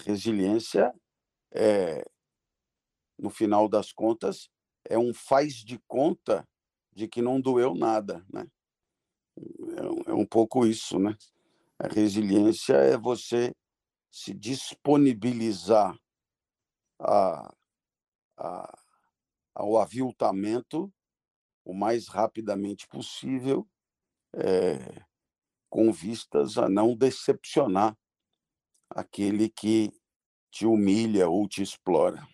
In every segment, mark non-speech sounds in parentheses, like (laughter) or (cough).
resiliência é, no final das contas, é um faz de conta de que não doeu nada, né? É, é um pouco isso, né? A resiliência é você se disponibilizar a, a, ao aviltamento o mais rapidamente possível, é, com vistas a não decepcionar aquele que te humilha ou te explora.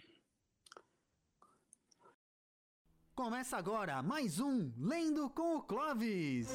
Começa agora mais um Lendo com o Clovis.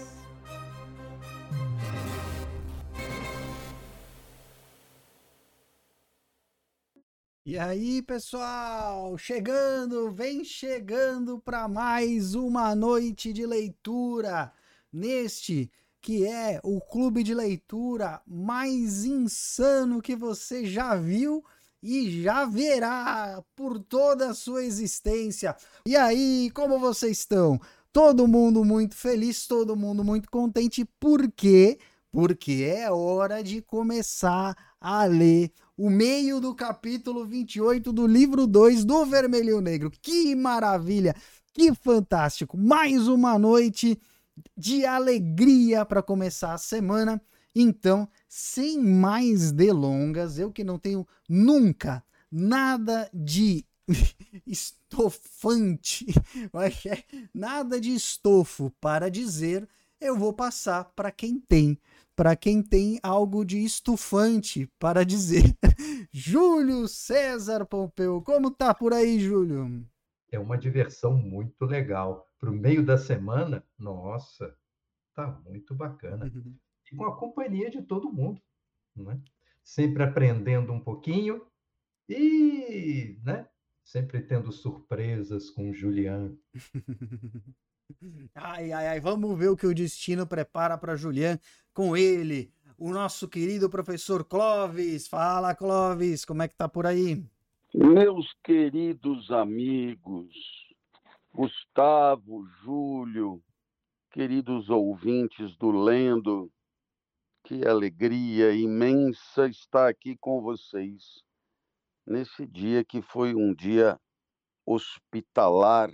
E aí, pessoal, chegando, vem chegando para mais uma noite de leitura neste que é o clube de leitura mais insano que você já viu e já verá por toda a sua existência. E aí, como vocês estão? Todo mundo muito feliz, todo mundo muito contente, por quê? Porque é hora de começar a ler o meio do capítulo 28 do livro 2 do Vermelho Negro. Que maravilha! Que fantástico! Mais uma noite de alegria para começar a semana. Então, sem mais delongas, eu que não tenho nunca nada de (laughs) estofante, (laughs) é? nada de estofo para dizer, eu vou passar para quem tem, para quem tem algo de estufante para dizer. (laughs) Júlio César Pompeu, como tá por aí, Júlio? É uma diversão muito legal. Para o meio da semana, nossa, tá muito bacana. Uhum e com a companhia de todo mundo, né? sempre aprendendo um pouquinho e né? sempre tendo surpresas com o Julian. (laughs) ai, ai, ai, vamos ver o que o destino prepara para Julian com ele, o nosso querido professor Clóvis. Fala, Clóvis, como é que tá por aí? Meus queridos amigos, Gustavo, Júlio, queridos ouvintes do Lendo, que alegria imensa estar aqui com vocês nesse dia que foi um dia hospitalar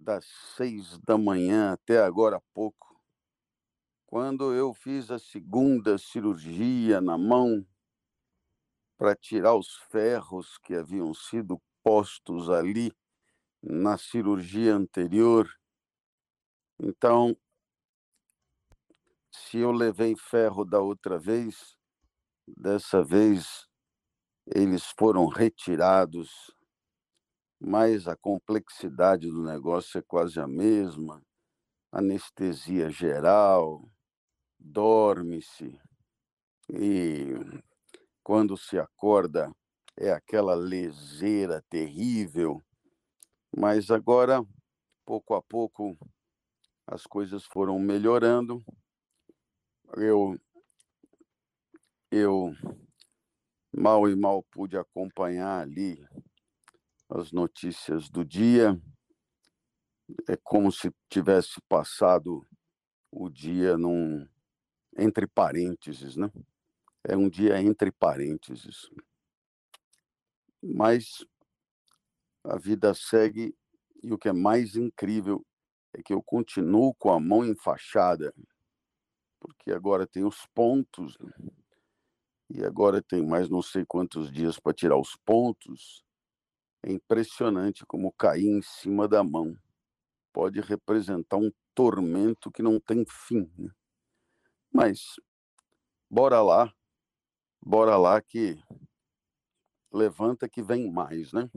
das seis da manhã até agora há pouco, quando eu fiz a segunda cirurgia na mão para tirar os ferros que haviam sido postos ali na cirurgia anterior. Então, se eu levei ferro da outra vez, dessa vez eles foram retirados, mas a complexidade do negócio é quase a mesma. Anestesia geral, dorme-se e quando se acorda é aquela leseira terrível. Mas agora, pouco a pouco, as coisas foram melhorando eu, eu mal e mal pude acompanhar ali as notícias do dia. É como se tivesse passado o dia num entre parênteses, né? É um dia entre parênteses. Mas a vida segue e o que é mais incrível é que eu continuo com a mão enfaixada porque agora tem os pontos, né? e agora tem mais não sei quantos dias para tirar os pontos. É impressionante como cair em cima da mão pode representar um tormento que não tem fim. Né? Mas bora lá, bora lá que levanta que vem mais, né?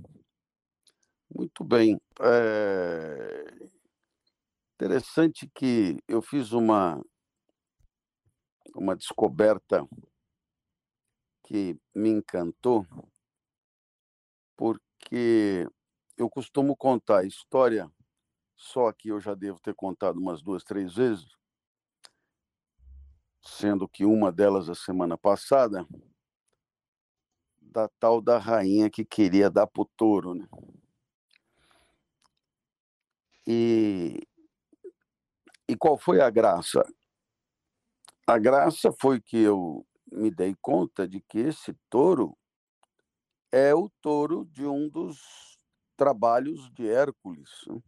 Muito bem. É interessante que eu fiz uma uma descoberta que me encantou, porque eu costumo contar a história, só que eu já devo ter contado umas duas, três vezes, sendo que uma delas a semana passada, da tal da rainha que queria dar pro touro, né? E, e qual foi a graça? A graça foi que eu me dei conta de que esse touro é o touro de um dos trabalhos de Hércules. Né?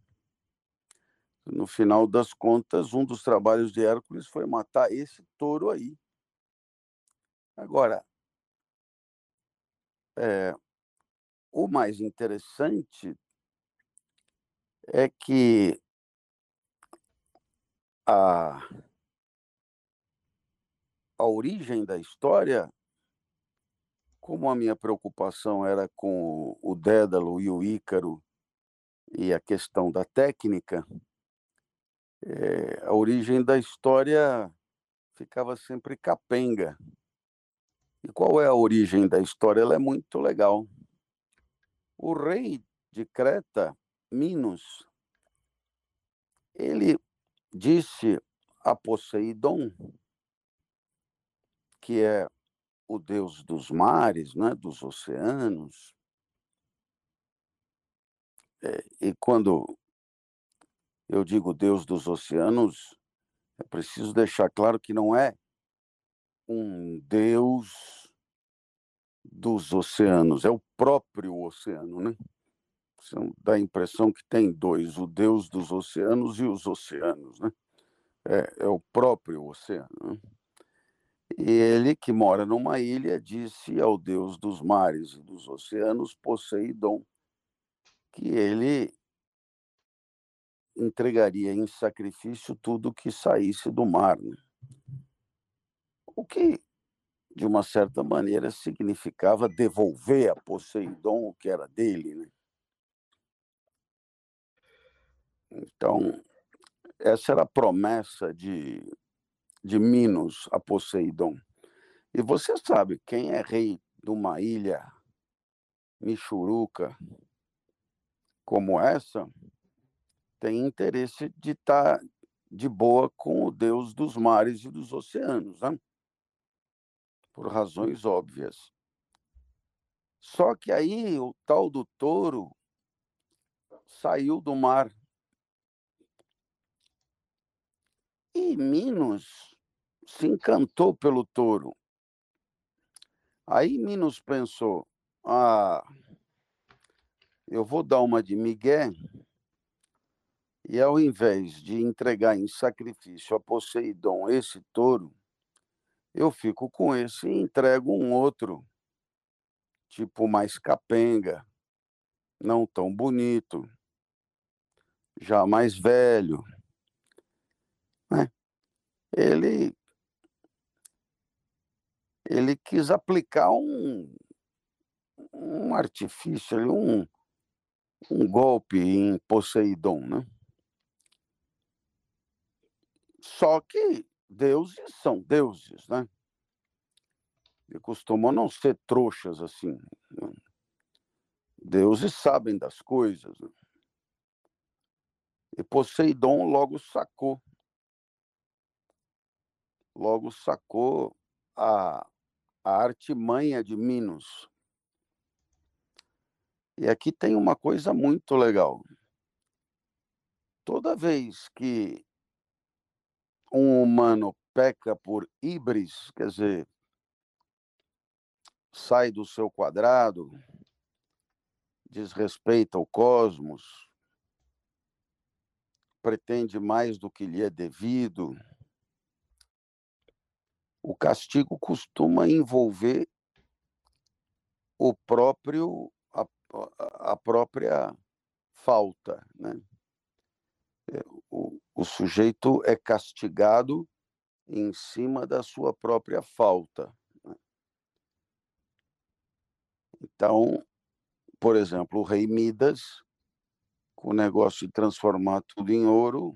No final das contas, um dos trabalhos de Hércules foi matar esse touro aí. Agora, é, o mais interessante é que a, a origem da história, como a minha preocupação era com o Dédalo e o Ícaro e a questão da técnica, é, a origem da história ficava sempre capenga. E qual é a origem da história? Ela é muito legal. O rei de Creta, Minos, ele disse a Poseidon, que é o deus dos mares, né, dos oceanos. É, e quando eu digo Deus dos oceanos, é preciso deixar claro que não é um Deus dos oceanos, é o próprio oceano, né? Dá a impressão que tem dois, o Deus dos oceanos e os oceanos, né? É, é o próprio oceano. Né? E ele, que mora numa ilha, disse ao Deus dos mares e dos oceanos, Poseidon, que ele entregaria em sacrifício tudo que saísse do mar. Né? O que, de uma certa maneira, significava devolver a Poseidon o que era dele. Né? Então, essa era a promessa de, de Minos a Poseidon. E você sabe, quem é rei de uma ilha michuruca como essa, tem interesse de estar tá de boa com o Deus dos mares e dos oceanos, né? por razões óbvias. Só que aí o tal do touro saiu do mar. E Minos se encantou pelo touro. Aí Minos pensou: ah, eu vou dar uma de Miguel e ao invés de entregar em sacrifício a Poseidon esse touro, eu fico com esse e entrego um outro, tipo mais capenga, não tão bonito, já mais velho. Né? Ele, ele quis aplicar um, um artifício, um, um golpe em Poseidon, né? Só que deuses são deuses, né? E costumam não ser trouxas assim. Né? Deuses sabem das coisas. Né? E Poseidon logo sacou. Logo sacou a, a artimanha de Minos. E aqui tem uma coisa muito legal. Toda vez que um humano peca por híbris, quer dizer, sai do seu quadrado, desrespeita o cosmos, pretende mais do que lhe é devido, o castigo costuma envolver o próprio a, a própria falta, né? É, o, o sujeito é castigado em cima da sua própria falta. Né? Então, por exemplo, o rei Midas, com o negócio de transformar tudo em ouro,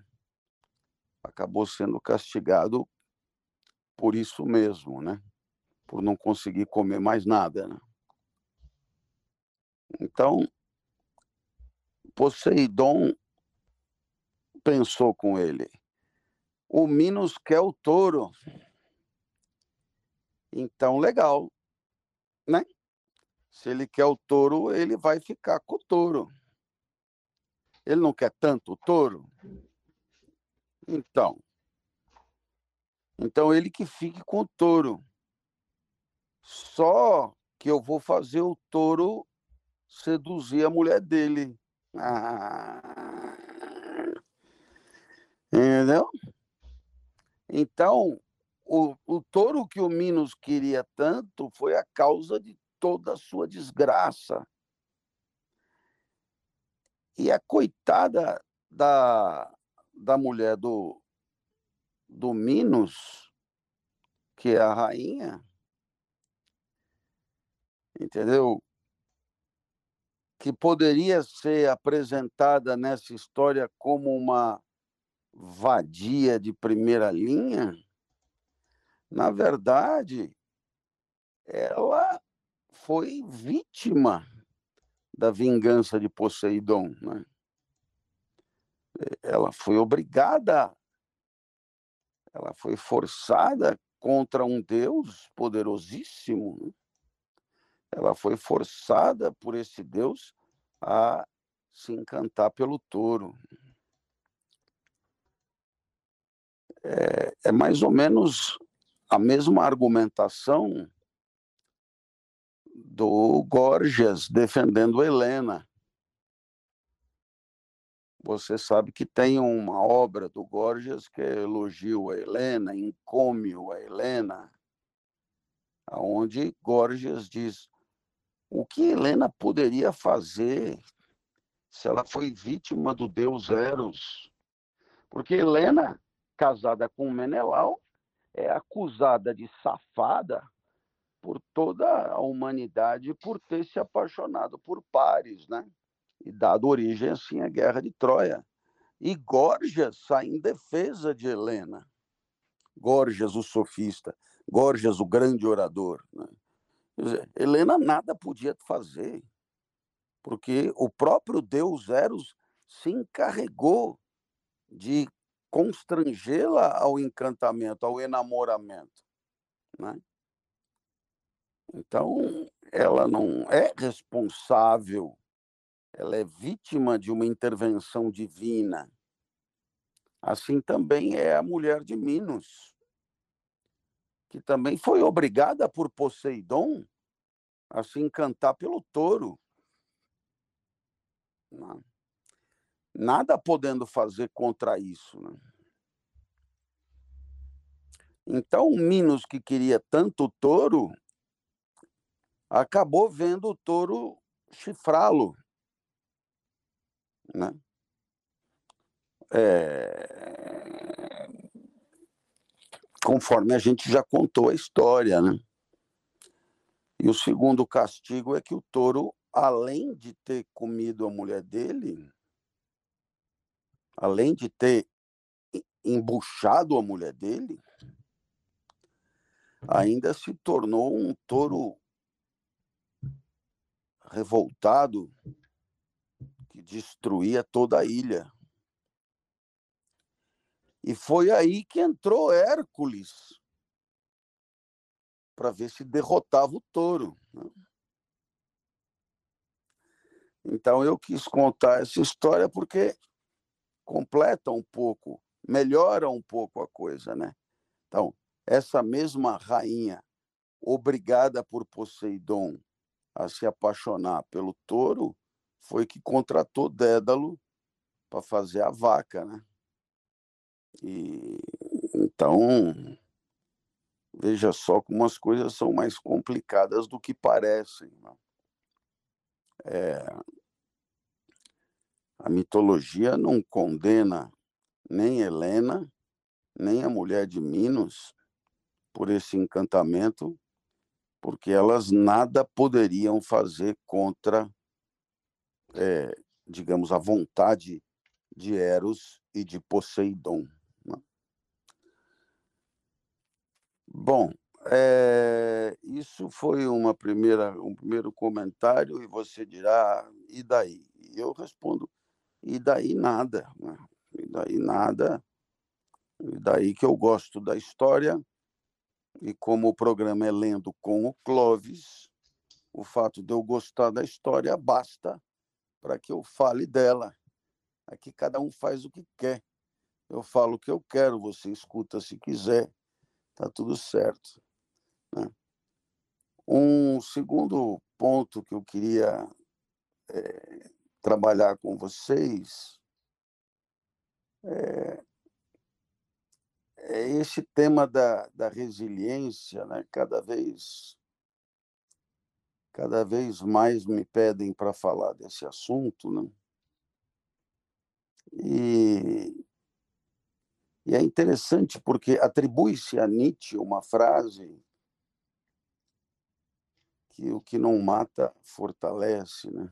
acabou sendo castigado por isso mesmo, né? Por não conseguir comer mais nada, né? Então, Poseidon pensou com ele. O Minos quer o touro. Então, legal, né? Se ele quer o touro, ele vai ficar com o touro. Ele não quer tanto o touro? Então, então ele que fique com o touro. Só que eu vou fazer o touro seduzir a mulher dele. Ah. Entendeu? Então, o, o touro que o Minos queria tanto foi a causa de toda a sua desgraça. E a coitada da, da mulher do, do Minos, que é a rainha, entendeu? Que poderia ser apresentada nessa história como uma vadia de primeira linha, na verdade, ela foi vítima da vingança de Poseidon. Né? Ela foi obrigada, ela foi forçada contra um Deus poderosíssimo. Né? Ela foi forçada por esse Deus a se encantar pelo touro. É, é mais ou menos a mesma argumentação do Gorgias defendendo Helena. Você sabe que tem uma obra do Gorgias que é elogio a Helena, encômio a Helena, onde Gorgias diz o que Helena poderia fazer se ela foi vítima do deus Eros. Porque Helena, casada com Menelau, é acusada de safada por toda a humanidade por ter se apaixonado por pares, né? E dado origem assim à guerra de Troia. E Gorgias sai em defesa de Helena. Gorgias, o sofista, Gorgias, o grande orador. Né? Dizer, Helena nada podia fazer, porque o próprio deus Eros se encarregou de constrangê-la ao encantamento, ao enamoramento. Né? Então, ela não é responsável, ela é vítima de uma intervenção divina. Assim também é a mulher de Minos, que também foi obrigada por Poseidon a se encantar pelo touro. Né? Nada podendo fazer contra isso. Né? Então, Minos, que queria tanto o touro, acabou vendo o touro chifrá-lo. Né? É... Conforme a gente já contou a história. Né? E o segundo castigo é que o touro, além de ter comido a mulher dele, além de ter embuchado a mulher dele, ainda se tornou um touro revoltado que destruía toda a ilha. E foi aí que entrou Hércules para ver se derrotava o touro. Né? Então eu quis contar essa história porque completa um pouco, melhora um pouco a coisa, né? Então, essa mesma rainha, obrigada por Poseidon a se apaixonar pelo touro, foi que contratou Dédalo para fazer a vaca, né? E então veja só como as coisas são mais complicadas do que parecem. Né? É, a mitologia não condena nem Helena, nem a mulher de Minos por esse encantamento, porque elas nada poderiam fazer contra, é, digamos, a vontade de Eros e de Poseidon. Né? Bom, é, isso foi uma primeira, um primeiro comentário, e você dirá, e daí? Eu respondo, e daí nada. Né? E daí nada. E daí que eu gosto da história. E como o programa é lendo com o Clovis, o fato de eu gostar da história basta para que eu fale dela. Aqui cada um faz o que quer. Eu falo o que eu quero, você escuta se quiser, tá tudo certo. Né? Um segundo ponto que eu queria é, trabalhar com vocês é, é esse tema da, da resiliência, né? cada vez cada vez mais me pedem para falar desse assunto, né? E, e é interessante porque atribui-se a Nietzsche uma frase que o que não mata fortalece, né?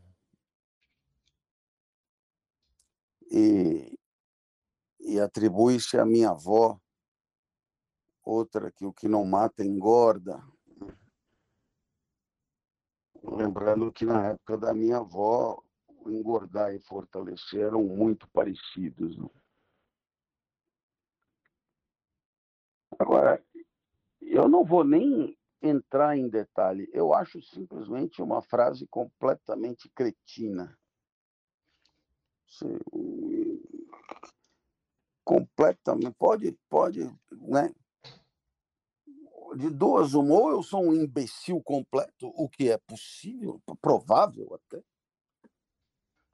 E, e atribui-se à minha avó outra que o que não mata engorda. Lembrando que na época da minha avó, engordar e fortalecer eram muito parecidos. Né? Agora, eu não vou nem entrar em detalhe, eu acho simplesmente uma frase completamente cretina. Completamente, pode, pode, né? de duas uma, ou eu sou um imbecil completo, o que é possível, provável até.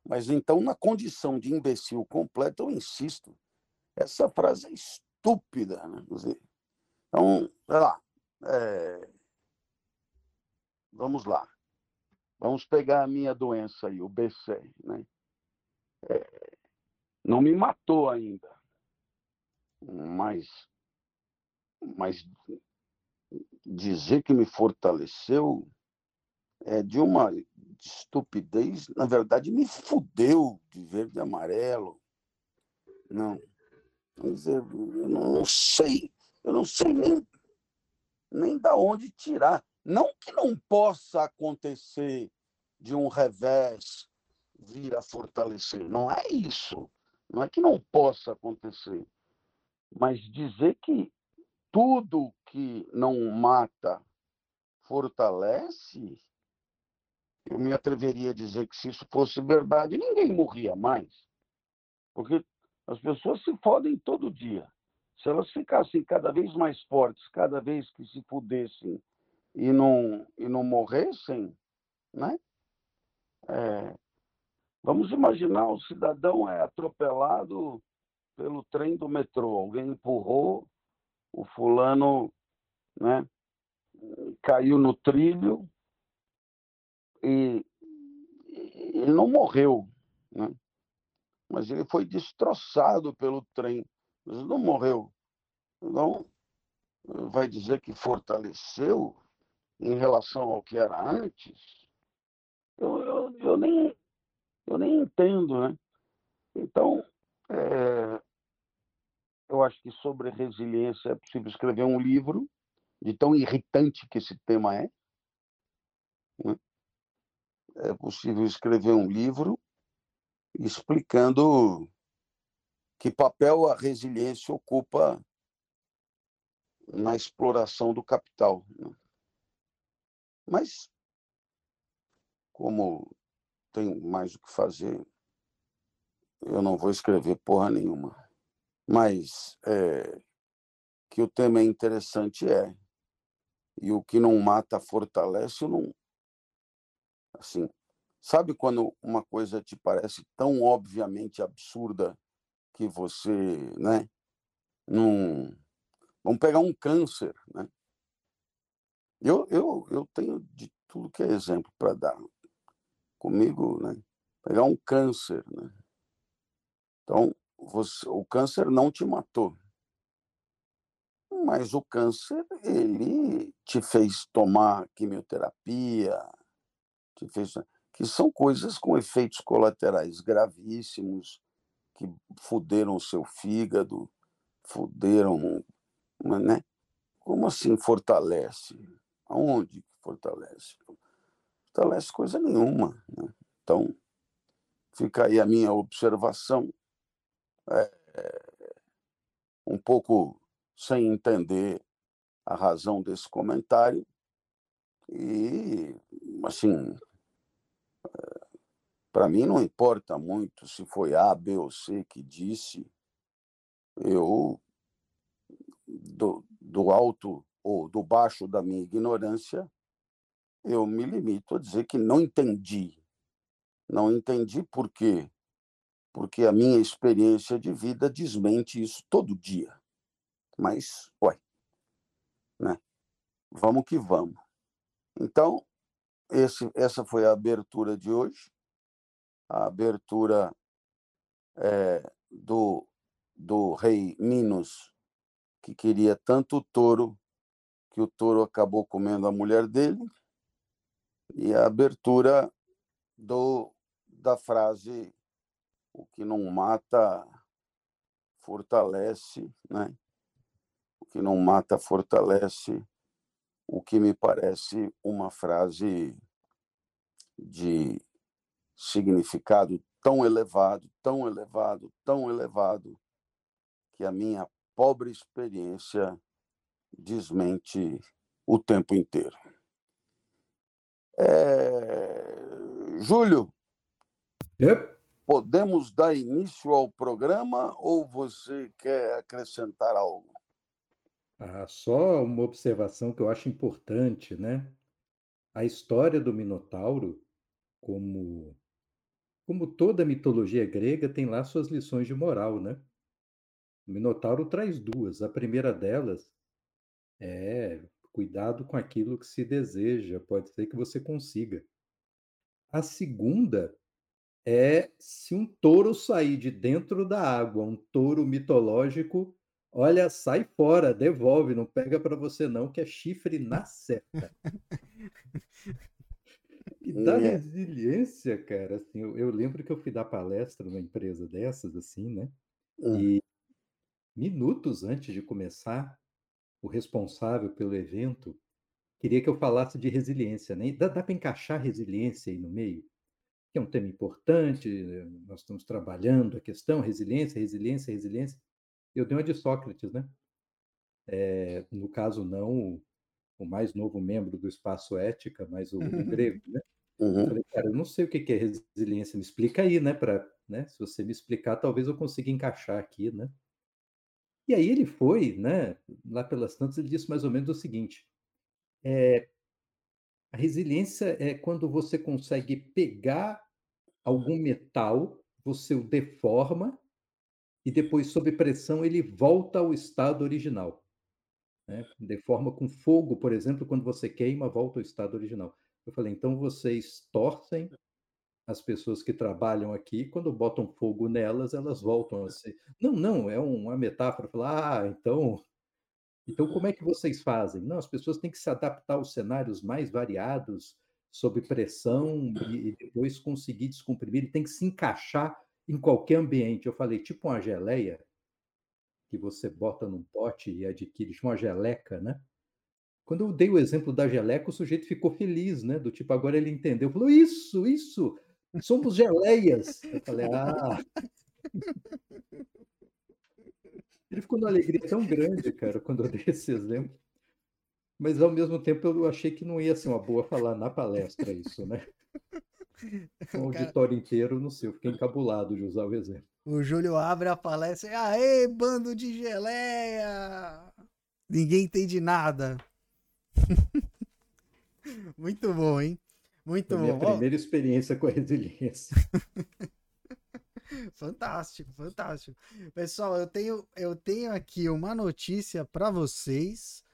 Mas então, na condição de imbecil completo, eu insisto, essa frase é estúpida. Né? Então, sei lá, é... vamos lá. Vamos pegar a minha doença aí, o BC. Né? Não me matou ainda, mas, mas dizer que me fortaleceu é de uma estupidez, na verdade, me fudeu de verde e amarelo. Não. Quer dizer, eu não sei, eu não sei nem, nem da onde tirar. Não que não possa acontecer de um revés vir a fortalecer, não é isso. Não é que não possa acontecer. Mas dizer que tudo que não mata fortalece, eu me atreveria a dizer que se isso fosse verdade, ninguém morria mais. Porque as pessoas se fodem todo dia. Se elas ficassem cada vez mais fortes, cada vez que se fudessem e não, e não morressem, né? É, vamos imaginar o cidadão é atropelado pelo trem do metrô. Alguém empurrou, o fulano né, caiu no trilho e, ele não morreu, né? mas ele foi destroçado pelo trem, mas não morreu. Então, vai dizer que fortaleceu em relação ao que era antes? Eu, eu, eu nem, eu nem entendo, né? Então, é, eu acho que sobre resiliência é possível escrever um livro, de tão irritante que esse tema é. Né? É possível escrever um livro explicando que papel a resiliência ocupa na exploração do capital. Né? Mas, como tenho mais o que fazer, eu não vou escrever porra nenhuma. Mas é, que o tema é interessante é. E o que não mata fortalece, não. Assim, sabe quando uma coisa te parece tão obviamente absurda que você, né? Não. Vamos pegar um câncer, né? Eu, eu, eu tenho de tudo que é exemplo para dar. Comigo, né? Pegar um câncer, né? Então, você, o câncer não te matou. Mas o câncer, ele te fez tomar quimioterapia, te fez, que são coisas com efeitos colaterais gravíssimos, que fuderam o seu fígado, fuderam, né? Como assim fortalece? Aonde fortalece? Fortalece coisa nenhuma. Né? Então, fica aí a minha observação é, um pouco sem entender a razão desse comentário e assim para mim não importa muito se foi A, B ou C que disse eu do, do alto ou do baixo da minha ignorância eu me limito a dizer que não entendi. Não entendi por quê? Porque a minha experiência de vida desmente isso todo dia. Mas, ué, né? Vamos que vamos. Então, esse, essa foi a abertura de hoje, a abertura é, do, do rei Minos, que queria tanto o touro, que o touro acabou comendo a mulher dele, e a abertura do, da frase o que não mata fortalece, né? O que não mata fortalece, o que me parece uma frase de significado tão elevado, tão elevado, tão elevado, que a minha pobre experiência desmente o tempo inteiro. É... Júlio, yep. podemos dar início ao programa ou você quer acrescentar algo? Ah, só uma observação que eu acho importante, né? A história do Minotauro, como como toda mitologia grega, tem lá suas lições de moral, né? O Minotauro traz duas. A primeira delas é cuidado com aquilo que se deseja, pode ser que você consiga. A segunda é se um touro sair de dentro da água, um touro mitológico, olha, sai fora, devolve, não pega para você não, que é chifre na (laughs) certa. E da é. resiliência, cara, assim, eu, eu, lembro que eu fui dar palestra numa empresa dessas, assim, né? Hum. E minutos antes de começar, o responsável pelo evento queria que eu falasse de resiliência, né? Dá, dá para encaixar resiliência aí no meio? Que é um tema importante, nós estamos trabalhando a questão, resiliência, resiliência, resiliência. Eu dei uma de Sócrates, né? É, no caso, não o mais novo membro do Espaço Ética, mas o, o grego, né? Uhum. Eu falei, cara, eu não sei o que é resiliência, me explica aí, né? Pra, né? Se você me explicar, talvez eu consiga encaixar aqui, né? E aí ele foi, né? Lá pelas tantas, ele disse mais ou menos o seguinte: é, a resiliência é quando você consegue pegar algum metal, você o deforma e depois, sob pressão, ele volta ao estado original. Né? Deforma com fogo, por exemplo, quando você queima, volta ao estado original. Eu falei, então vocês torcem as pessoas que trabalham aqui, quando botam fogo nelas, elas voltam a ser. Não, não, é uma metáfora. Falar, ah, então. Então, como é que vocês fazem? Não, as pessoas têm que se adaptar aos cenários mais variados, sob pressão, e, depois conseguir descomprimir, tem que se encaixar em qualquer ambiente. Eu falei, tipo uma geleia, que você bota num pote e adquire, uma geleca, né? Quando eu dei o exemplo da geleca, o sujeito ficou feliz, né? Do tipo, agora ele entendeu. Falou, isso, isso, somos geleias. Eu falei, ah. Ele ficou numa alegria tão grande, cara, quando eu dei esse exemplo. Mas, ao mesmo tempo, eu achei que não ia ser uma boa falar na palestra isso, né? O auditório inteiro, não sei, eu fiquei encabulado de usar o exemplo. O Júlio abre a palestra e, aê, bando de geleia! Ninguém entende nada. (laughs) Muito bom, hein? Muito Foi bom. Minha primeira experiência com a resiliência. (laughs) fantástico, fantástico. Pessoal, eu tenho, eu tenho aqui uma notícia para vocês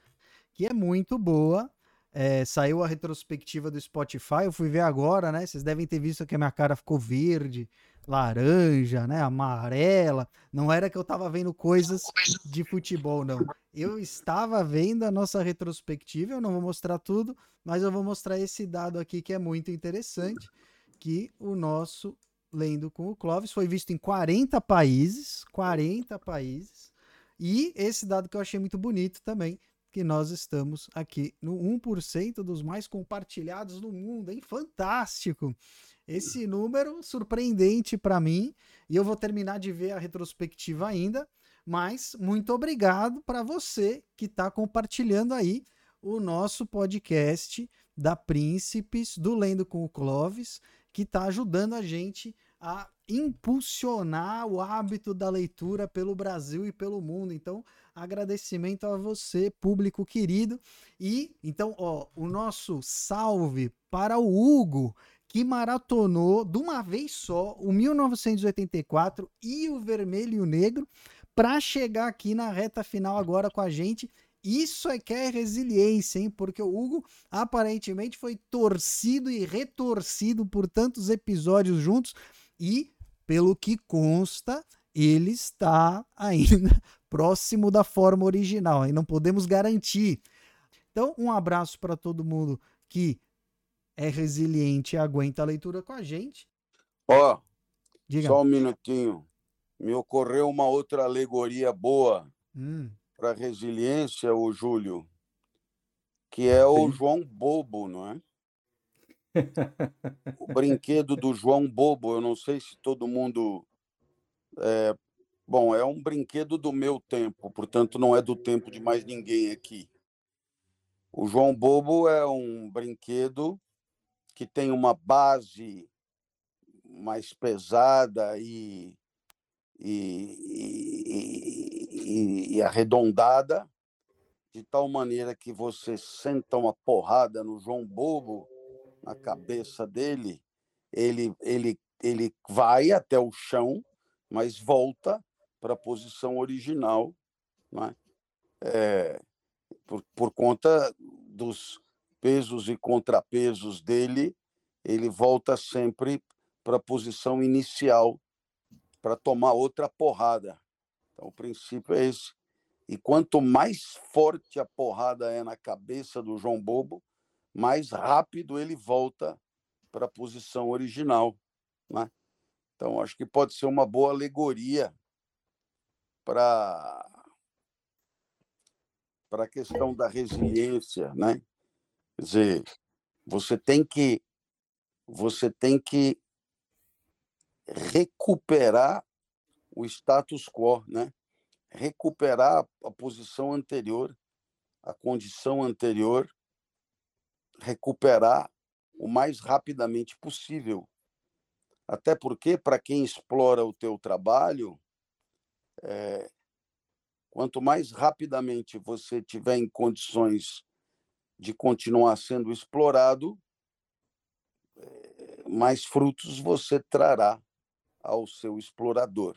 que é muito boa. É, saiu a retrospectiva do Spotify, eu fui ver agora, né? Vocês devem ter visto que a minha cara ficou verde, laranja, né? Amarela. Não era que eu tava vendo coisas de futebol, não. Eu estava vendo a nossa retrospectiva, eu não vou mostrar tudo, mas eu vou mostrar esse dado aqui que é muito interessante, que o nosso Lendo com o Clóvis foi visto em 40 países, 40 países, e esse dado que eu achei muito bonito também, que nós estamos aqui no 1% dos mais compartilhados no mundo, hein? Fantástico! Esse número surpreendente para mim, e eu vou terminar de ver a retrospectiva ainda, mas muito obrigado para você que está compartilhando aí o nosso podcast da Príncipes, do Lendo com o Clovis, que está ajudando a gente a impulsionar o hábito da leitura pelo Brasil e pelo mundo. Então, agradecimento a você, público querido. E então, ó, o nosso salve para o Hugo, que maratonou de uma vez só o 1984 e o Vermelho e o Negro para chegar aqui na reta final agora com a gente. Isso é que é resiliência, hein? Porque o Hugo aparentemente foi torcido e retorcido por tantos episódios juntos e, pelo que consta, ele está ainda (laughs) próximo da forma original, e não podemos garantir. Então, um abraço para todo mundo que é resiliente e aguenta a leitura com a gente. Ó, oh, só um minutinho. Me ocorreu uma outra alegoria boa hum. para resiliência, o Júlio, que é o Sim. João Bobo, não é? o brinquedo do João Bobo, eu não sei se todo mundo é, Bom, é um brinquedo do meu tempo, portanto, não é do tempo de mais ninguém aqui. O João Bobo é um brinquedo que tem uma base mais pesada e, e, e, e, arredondada, de tal maneira que você senta uma porrada no João Bobo, na cabeça dele, ele, ele, ele vai até o chão, mas volta para a posição original, né? é, por, por conta dos pesos e contrapesos dele, ele volta sempre para a posição inicial para tomar outra porrada. Então, o princípio é esse. E quanto mais forte a porrada é na cabeça do João Bobo, mais rápido ele volta para a posição original. Né? Então, acho que pode ser uma boa alegoria para para a questão da resiliência, né? Quer dizer, você tem que você tem que recuperar o status quo, né? Recuperar a posição anterior, a condição anterior, recuperar o mais rapidamente possível. Até porque para quem explora o teu trabalho, é, quanto mais rapidamente você tiver em condições de continuar sendo explorado, é, mais frutos você trará ao seu explorador.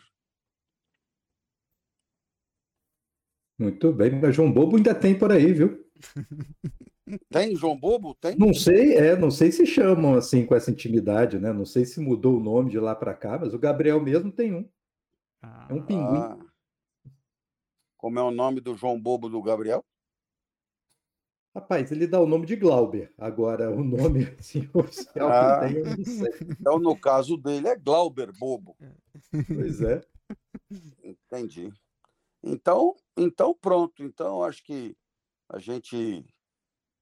Muito bem, mas João Bobo ainda tem por aí, viu? (laughs) Tem João Bobo? Tem? Não sei, é, não sei se chamam assim com essa intimidade, né? Não sei se mudou o nome de lá para cá, mas o Gabriel mesmo tem um. Ah, é um pinguim. Ah. Como é o nome do João Bobo do Gabriel? Rapaz, ele dá o nome de Glauber. Agora, o nome (laughs) assim, oficial ah, que tem, eu não sei. Então, no caso dele, é Glauber Bobo. Pois é. Entendi. Então, então pronto. Então, acho que a gente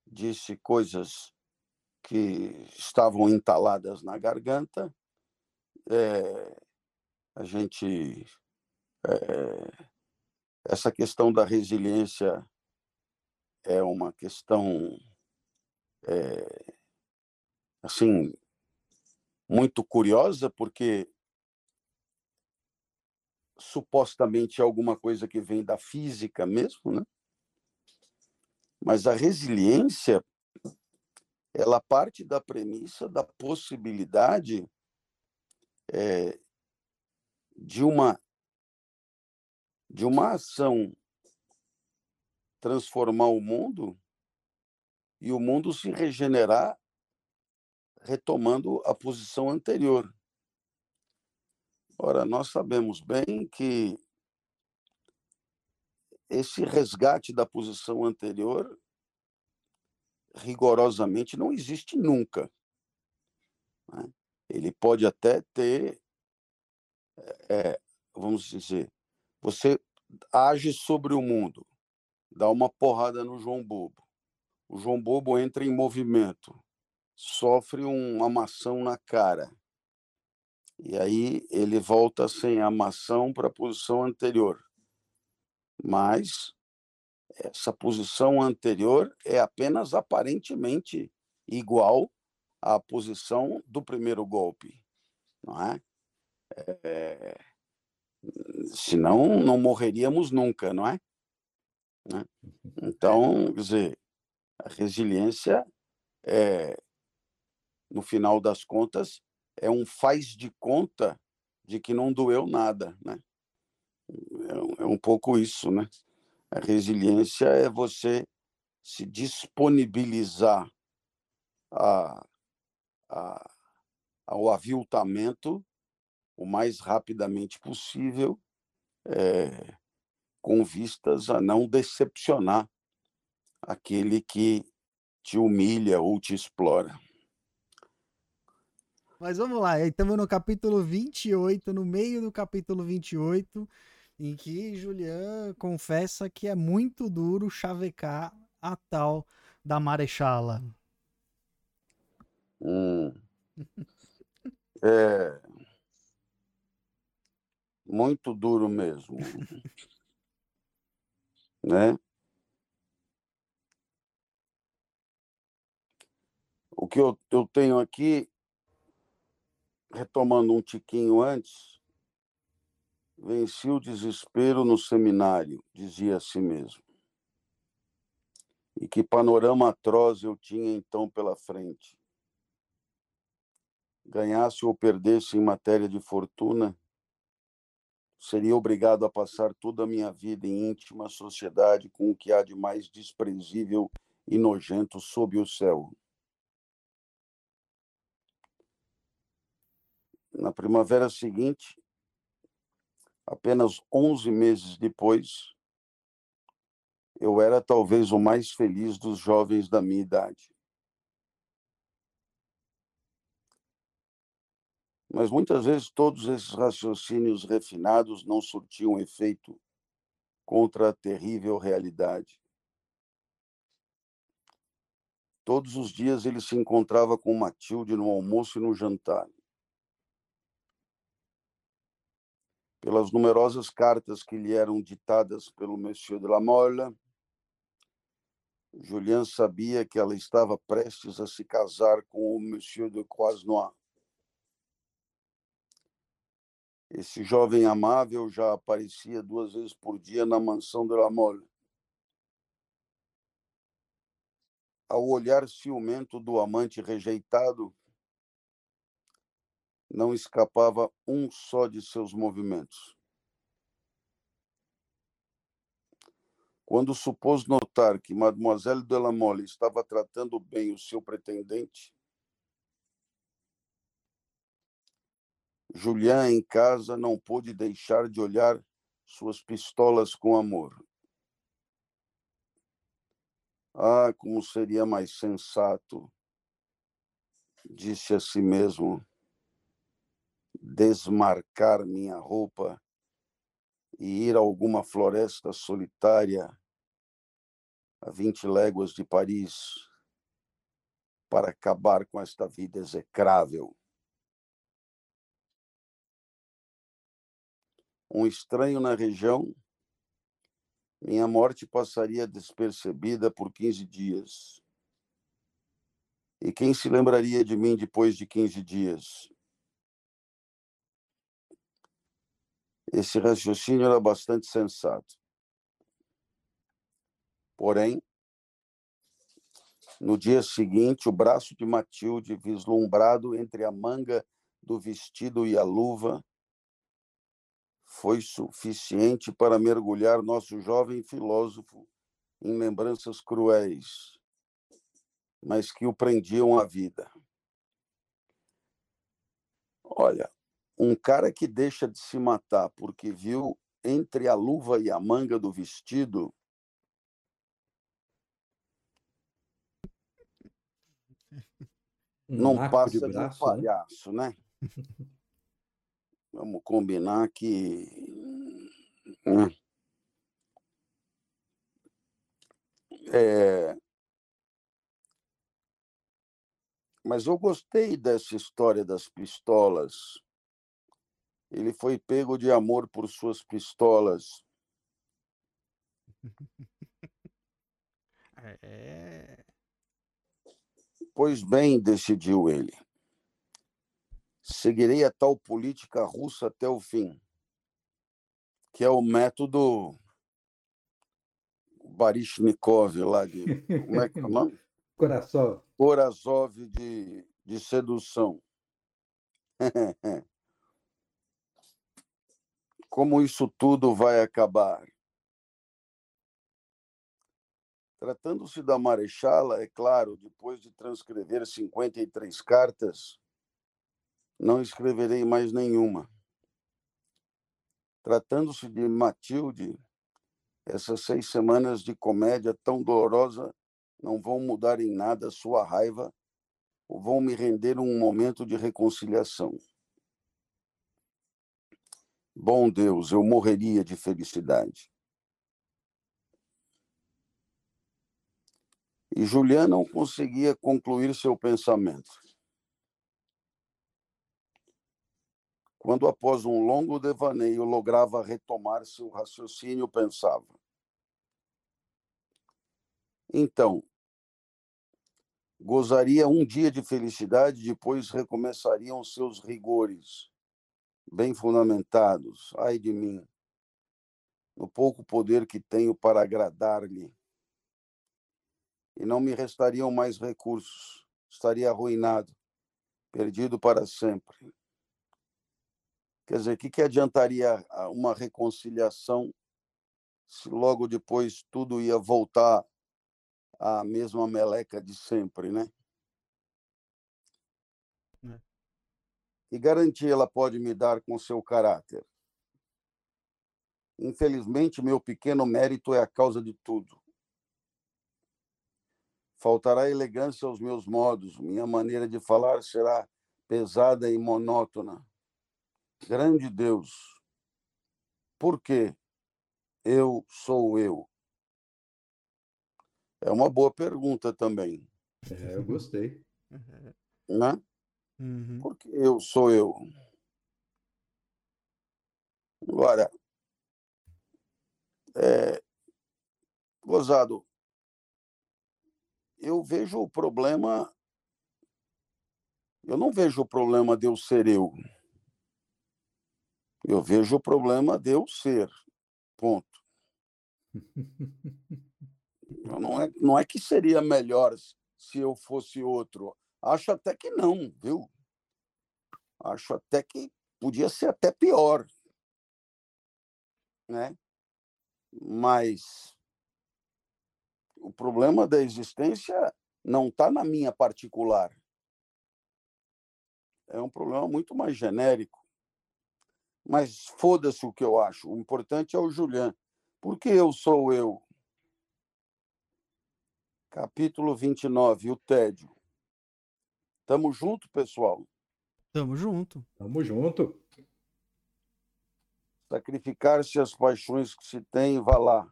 disse coisas que estavam entaladas na garganta. É, a gente. É, essa questão da resiliência é uma questão. É, assim, muito curiosa, porque supostamente é alguma coisa que vem da física mesmo, né? Mas a resiliência ela parte da premissa da possibilidade é, de uma de uma ação transformar o mundo e o mundo se regenerar retomando a posição anterior. Ora, nós sabemos bem que esse resgate da posição anterior rigorosamente não existe nunca. Né? Ele pode até ter, é, vamos dizer, você age sobre o mundo, dá uma porrada no João Bobo. O João Bobo entra em movimento, sofre uma amação na cara. E aí ele volta sem amação para a posição anterior. Mas essa posição anterior é apenas aparentemente igual à posição do primeiro golpe, não é? é senão não morreríamos nunca, não é? Né? Então, quer dizer, a resiliência é, no final das contas, é um faz de conta de que não doeu nada, né? É, é um pouco isso, né? A resiliência é você se disponibilizar a, a, ao aviltamento o mais rapidamente possível, é, com vistas a não decepcionar aquele que te humilha ou te explora. Mas vamos lá, estamos no capítulo 28, no meio do capítulo 28, em que Julian confessa que é muito duro chavecar a tal da Marechala. Hum. (laughs) É muito duro mesmo, né? O que eu, eu tenho aqui, retomando um tiquinho antes, venci o desespero no seminário, dizia a si mesmo. E que panorama atroz eu tinha então pela frente. Ganhasse ou perdesse em matéria de fortuna, seria obrigado a passar toda a minha vida em íntima sociedade com o que há de mais desprezível e nojento sob o céu. Na primavera seguinte, apenas 11 meses depois, eu era talvez o mais feliz dos jovens da minha idade. Mas muitas vezes todos esses raciocínios refinados não surtiam efeito contra a terrível realidade. Todos os dias ele se encontrava com Matilde no almoço e no jantar. pelas numerosas cartas que lhe eram ditadas pelo Monsieur de la Mole, Julien sabia que ela estava prestes a se casar com o Monsieur de Croisnois. Esse jovem amável já aparecia duas vezes por dia na mansão de la Mole. Ao olhar ciumento do amante rejeitado, não escapava um só de seus movimentos. Quando supôs notar que Mademoiselle de la Mole estava tratando bem o seu pretendente, Julián em casa não pôde deixar de olhar suas pistolas com amor. Ah, como seria mais sensato, disse a si mesmo, desmarcar minha roupa e ir a alguma floresta solitária a 20 léguas de Paris para acabar com esta vida execrável. Um estranho na região, minha morte passaria despercebida por 15 dias. E quem se lembraria de mim depois de 15 dias? Esse raciocínio era bastante sensato. Porém, no dia seguinte, o braço de Matilde, vislumbrado entre a manga do vestido e a luva, foi suficiente para mergulhar nosso jovem filósofo em lembranças cruéis, mas que o prendiam à vida. Olha, um cara que deixa de se matar porque viu entre a luva e a manga do vestido um não passa de, braço, de um né? palhaço, né? né? (laughs) Vamos combinar que né? é... Mas eu gostei dessa história das pistolas ele foi pego de amor por suas pistolas. (laughs) É... Pois bem, decidiu ele. Seguirei a tal política russa até o fim, que é o método Barishnikov lá de. Como é que é o nome? (laughs) Coração. Corazov de, de sedução. (laughs) Como isso tudo vai acabar? Tratando-se da Marechala, é claro, depois de transcrever 53 cartas, não escreverei mais nenhuma. Tratando-se de Matilde, essas seis semanas de comédia tão dolorosa não vão mudar em nada sua raiva ou vão me render um momento de reconciliação. Bom Deus, eu morreria de felicidade. E Julián não conseguia concluir seu pensamento. Quando, após um longo devaneio, lograva retomar seu raciocínio, pensava: Então, gozaria um dia de felicidade, depois recomeçariam seus rigores, bem fundamentados. Ai de mim, no pouco poder que tenho para agradar-lhe. E não me restariam mais recursos, estaria arruinado, perdido para sempre. Quer dizer, o que, que adiantaria uma reconciliação se logo depois tudo ia voltar à mesma meleca de sempre, né? É. Que garantia ela pode me dar com seu caráter? Infelizmente, meu pequeno mérito é a causa de tudo. Faltará elegância aos meus modos, minha maneira de falar será pesada e monótona grande Deus, por que eu sou eu? É uma boa pergunta também. É, eu gostei. Né? Uhum. Por que eu sou eu? Agora, é, gozado, eu vejo o problema. Eu não vejo o problema de eu ser eu. Eu vejo o problema de eu ser. Ponto. Não é, não é que seria melhor se eu fosse outro. Acho até que não, viu? Acho até que podia ser até pior. Né? Mas o problema da existência não está na minha particular. É um problema muito mais genérico. Mas foda-se o que eu acho. O importante é o Julian. Porque eu sou eu. Capítulo 29, o tédio. Tamo junto, pessoal? Tamo junto. Tamo junto. Sacrificar-se as paixões que se tem, vá lá.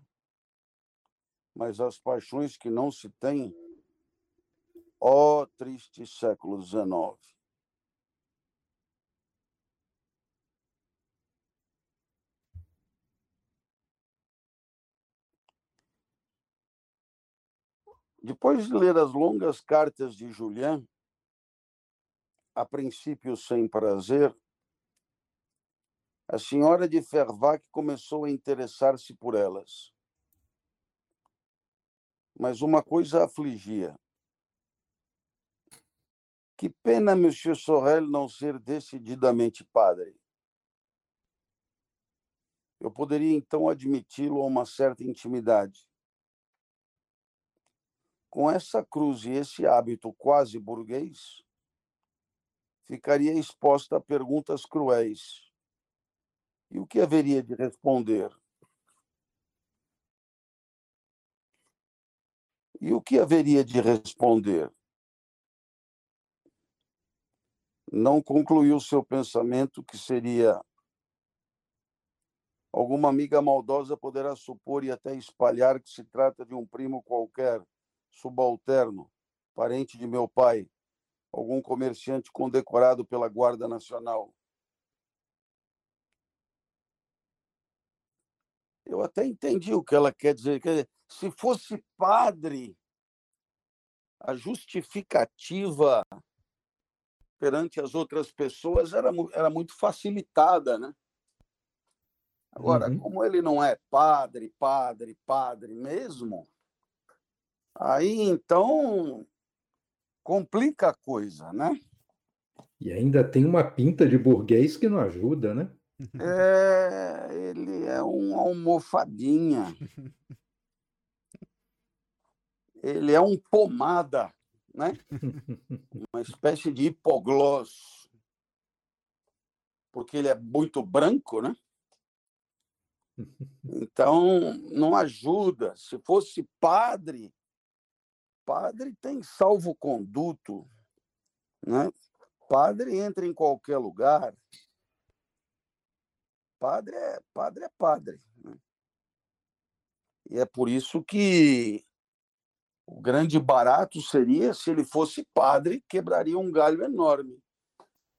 Mas as paixões que não se têm, ó triste século XIX. Depois de ler as longas cartas de Julian, a princípio sem prazer, a senhora de Fervac começou a interessar-se por elas. Mas uma coisa afligia. Que pena Monsieur Sorel não ser decididamente padre. Eu poderia então admiti-lo a uma certa intimidade com essa cruz e esse hábito quase burguês, ficaria exposta a perguntas cruéis. E o que haveria de responder? E o que haveria de responder? Não concluiu seu pensamento que seria alguma amiga maldosa poderá supor e até espalhar que se trata de um primo qualquer subalterno, parente de meu pai, algum comerciante condecorado pela Guarda Nacional. Eu até entendi o que ela quer dizer. Quer dizer, se fosse padre, a justificativa perante as outras pessoas era, era muito facilitada, né? Agora, uhum. como ele não é padre, padre, padre mesmo, aí então complica a coisa, né? E ainda tem uma pinta de burguês que não ajuda, né? É, ele é um almofadinha. Ele é um pomada, né? (laughs) Uma espécie de hipoglós. Porque ele é muito branco, né? (laughs) Então, não ajuda. Se fosse padre, padre tem salvo-conduto, né? Padre entra em qualquer lugar. Padre é padre. É padre né? E é por isso que o grande barato seria se ele fosse padre, quebraria um galho enorme.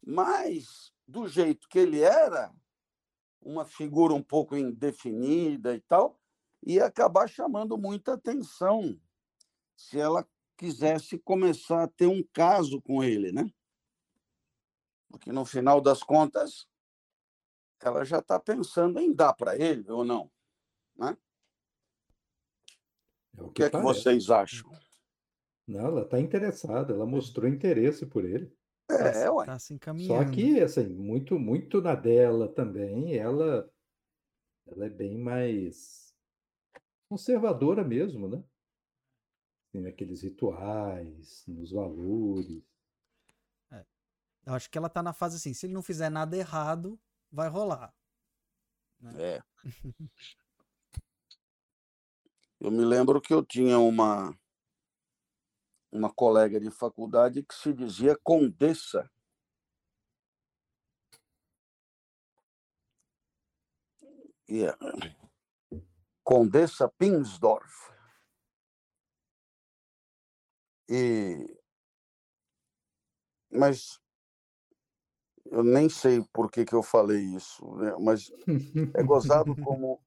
Mas, do jeito que ele era, uma figura um pouco indefinida e tal, ia acabar chamando muita atenção se ela quisesse começar a ter um caso com ele, né? Porque no final das contas, ela já está pensando em dar para ele ou não, né? É o que, que é que vocês acham? Não, ela está interessada, ela mostrou interesse por ele. É, tá, ué. Tá se Só que, assim, muito, muito na dela também, ela, ela é bem mais conservadora mesmo, né? Tem aqueles rituais, nos valores. É. Eu acho que ela tá na fase assim, se ele não fizer nada errado, vai rolar. Né? É. Eu me lembro que eu tinha uma uma colega de faculdade que se dizia condessa. Yeah. Condessa Pinsdorf. E mas eu nem sei por que, que eu falei isso, né? mas é gozado (laughs) como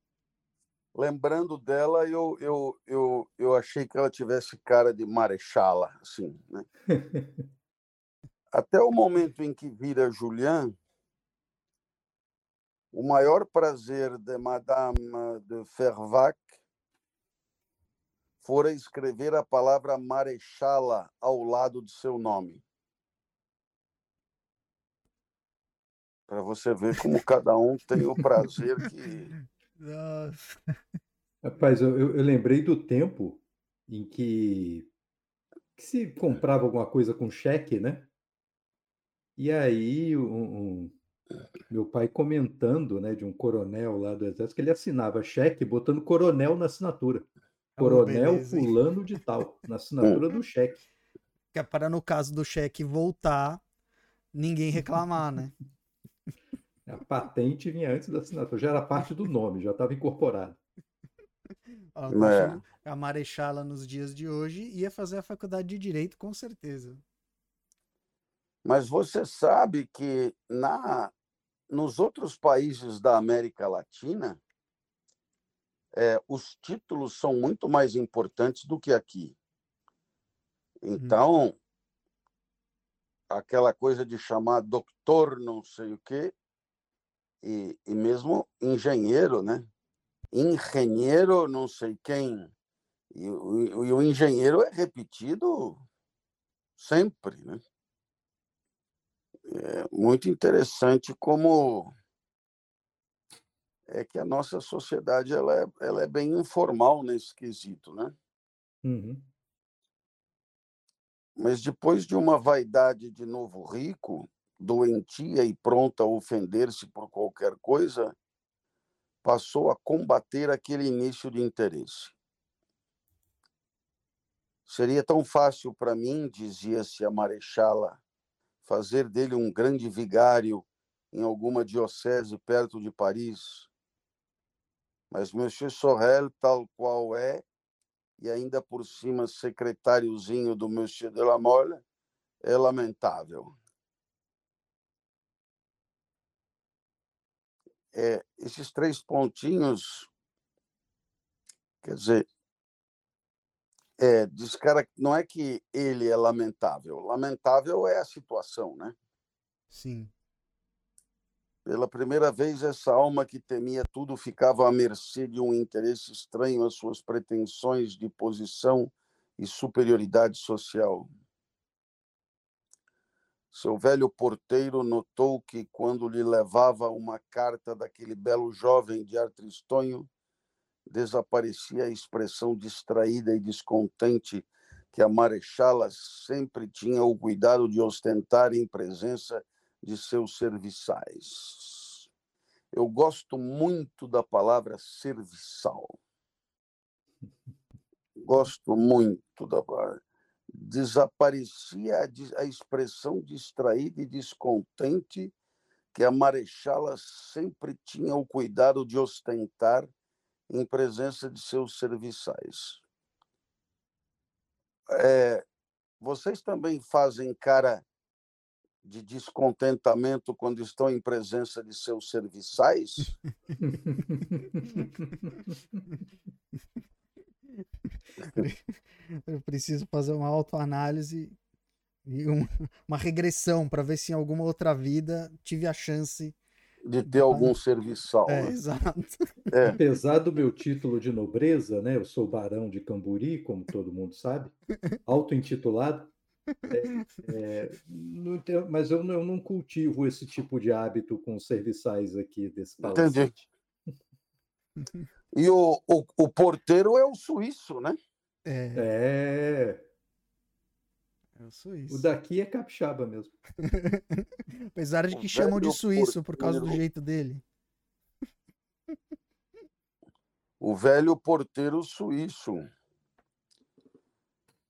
lembrando dela, eu, eu, eu, eu achei que ela tivesse cara de marechala, assim, né? Até o momento em que vira Julian, o maior prazer de Madame de Fervac fora escrever a palavra marechala ao lado de seu nome. Para você ver como cada um tem o prazer que (laughs) nossa. Rapaz, eu, eu, eu lembrei do tempo em que, que se comprava alguma coisa com cheque, né? E aí, um, um, meu pai comentando, né, de um coronel lá do exército, que ele assinava cheque botando coronel na assinatura. Oh, coronel beleza, fulano de tal, na assinatura do cheque. Que é para no caso do cheque voltar, ninguém reclamar, né? (laughs) A patente vinha antes da assinatura, já era parte do nome, já estava incorporado. é. A Marechala nos dias de hoje ia fazer a faculdade de Direito, com certeza. Mas você sabe que na, nos outros países da América Latina, é, os títulos são muito mais importantes do que aqui. Uhum. Então, hum. aquela coisa de chamar doutor não sei o quê, e, e mesmo engenheiro, né? Engenheiro, não sei quem. E, o, e o engenheiro é repetido sempre, né? É muito interessante como é que a nossa sociedade ela é, ela é bem informal nesse quesito, né? Uhum. Mas depois de uma vaidade de novo rico, doentia e pronta a ofender-se por qualquer coisa, passou a combater aquele início de interesse. Seria tão fácil para mim, dizia-se a Marechala, fazer dele um grande vigário em alguma diocese perto de Paris. Mas Monsieur Sorel, tal qual é, e ainda por cima secretáriozinho do Monsieur de la Mole, é lamentável. é, esses três pontinhos, quer dizer, é, descara... não é que ele é lamentável, lamentável é a situação, né? Sim. Pela primeira vez, essa alma que temia tudo ficava à mercê de um interesse estranho às suas pretensões de posição e superioridade social. Seu velho porteiro notou que, quando lhe levava uma carta daquele belo jovem de ar tristonho, desaparecia a expressão distraída e descontente que a marechala sempre tinha o cuidado de ostentar em presença de seus serviçais. Eu gosto muito da palavra serviçal. Gosto muito da palavra. Desaparecia a, expressão distraída e descontente que a marechala sempre tinha o cuidado de ostentar em presença de seus serviçais. É, vocês também fazem cara de descontentamento quando estão em presença de seus serviçais? (laughs) Eu preciso fazer uma autoanálise e uma, uma regressão para ver se em alguma outra vida tive a chance de ter algum serviçal. É, né? exato. É. Apesar do meu título de nobreza, né? Eu sou barão de Camburi, como todo mundo sabe, (laughs) auto-intitulado. É, é, mas eu não, eu não cultivo esse tipo de hábito com os serviçais aqui desse Entendi. palacete. (laughs) E o, o, o porteiro é o suíço, né? É, É, eu sou isso. o daqui é capixaba mesmo. (laughs) Apesar de O que chamam de suíço por causa do porteiro. jeito dele. O velho porteiro suíço.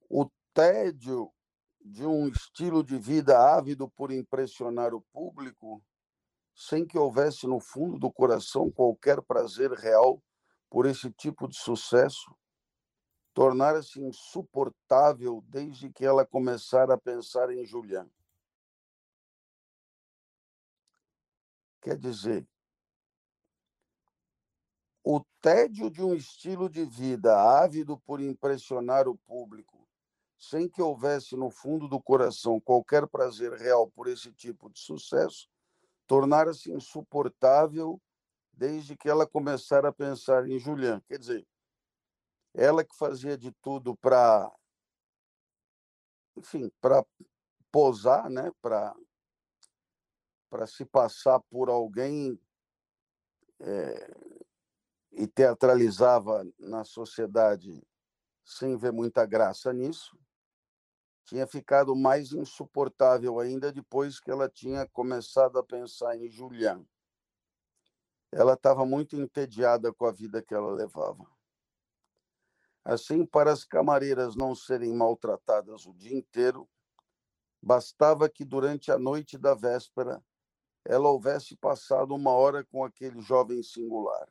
O tédio de um estilo de vida ávido por impressionar o público, sem que houvesse no fundo do coração qualquer prazer real por esse tipo de sucesso, tornara-se insuportável desde que ela começara a pensar em Julián. Quer dizer, o tédio de um estilo de vida ávido por impressionar o público, sem que houvesse no fundo do coração qualquer prazer real por esse tipo de sucesso, tornara-se insuportável desde que ela começara a pensar em Julián. Quer dizer, ela que fazia de tudo para, enfim, para posar, né, para para se passar por alguém é, e teatralizava na sociedade sem ver muita graça nisso, tinha ficado mais insuportável ainda depois que ela tinha começado a pensar em Julián. Ela estava muito entediada com a vida que ela levava. Assim, para as camareiras não serem maltratadas o dia inteiro, bastava que durante a noite da véspera ela houvesse passado uma hora com aquele jovem singular.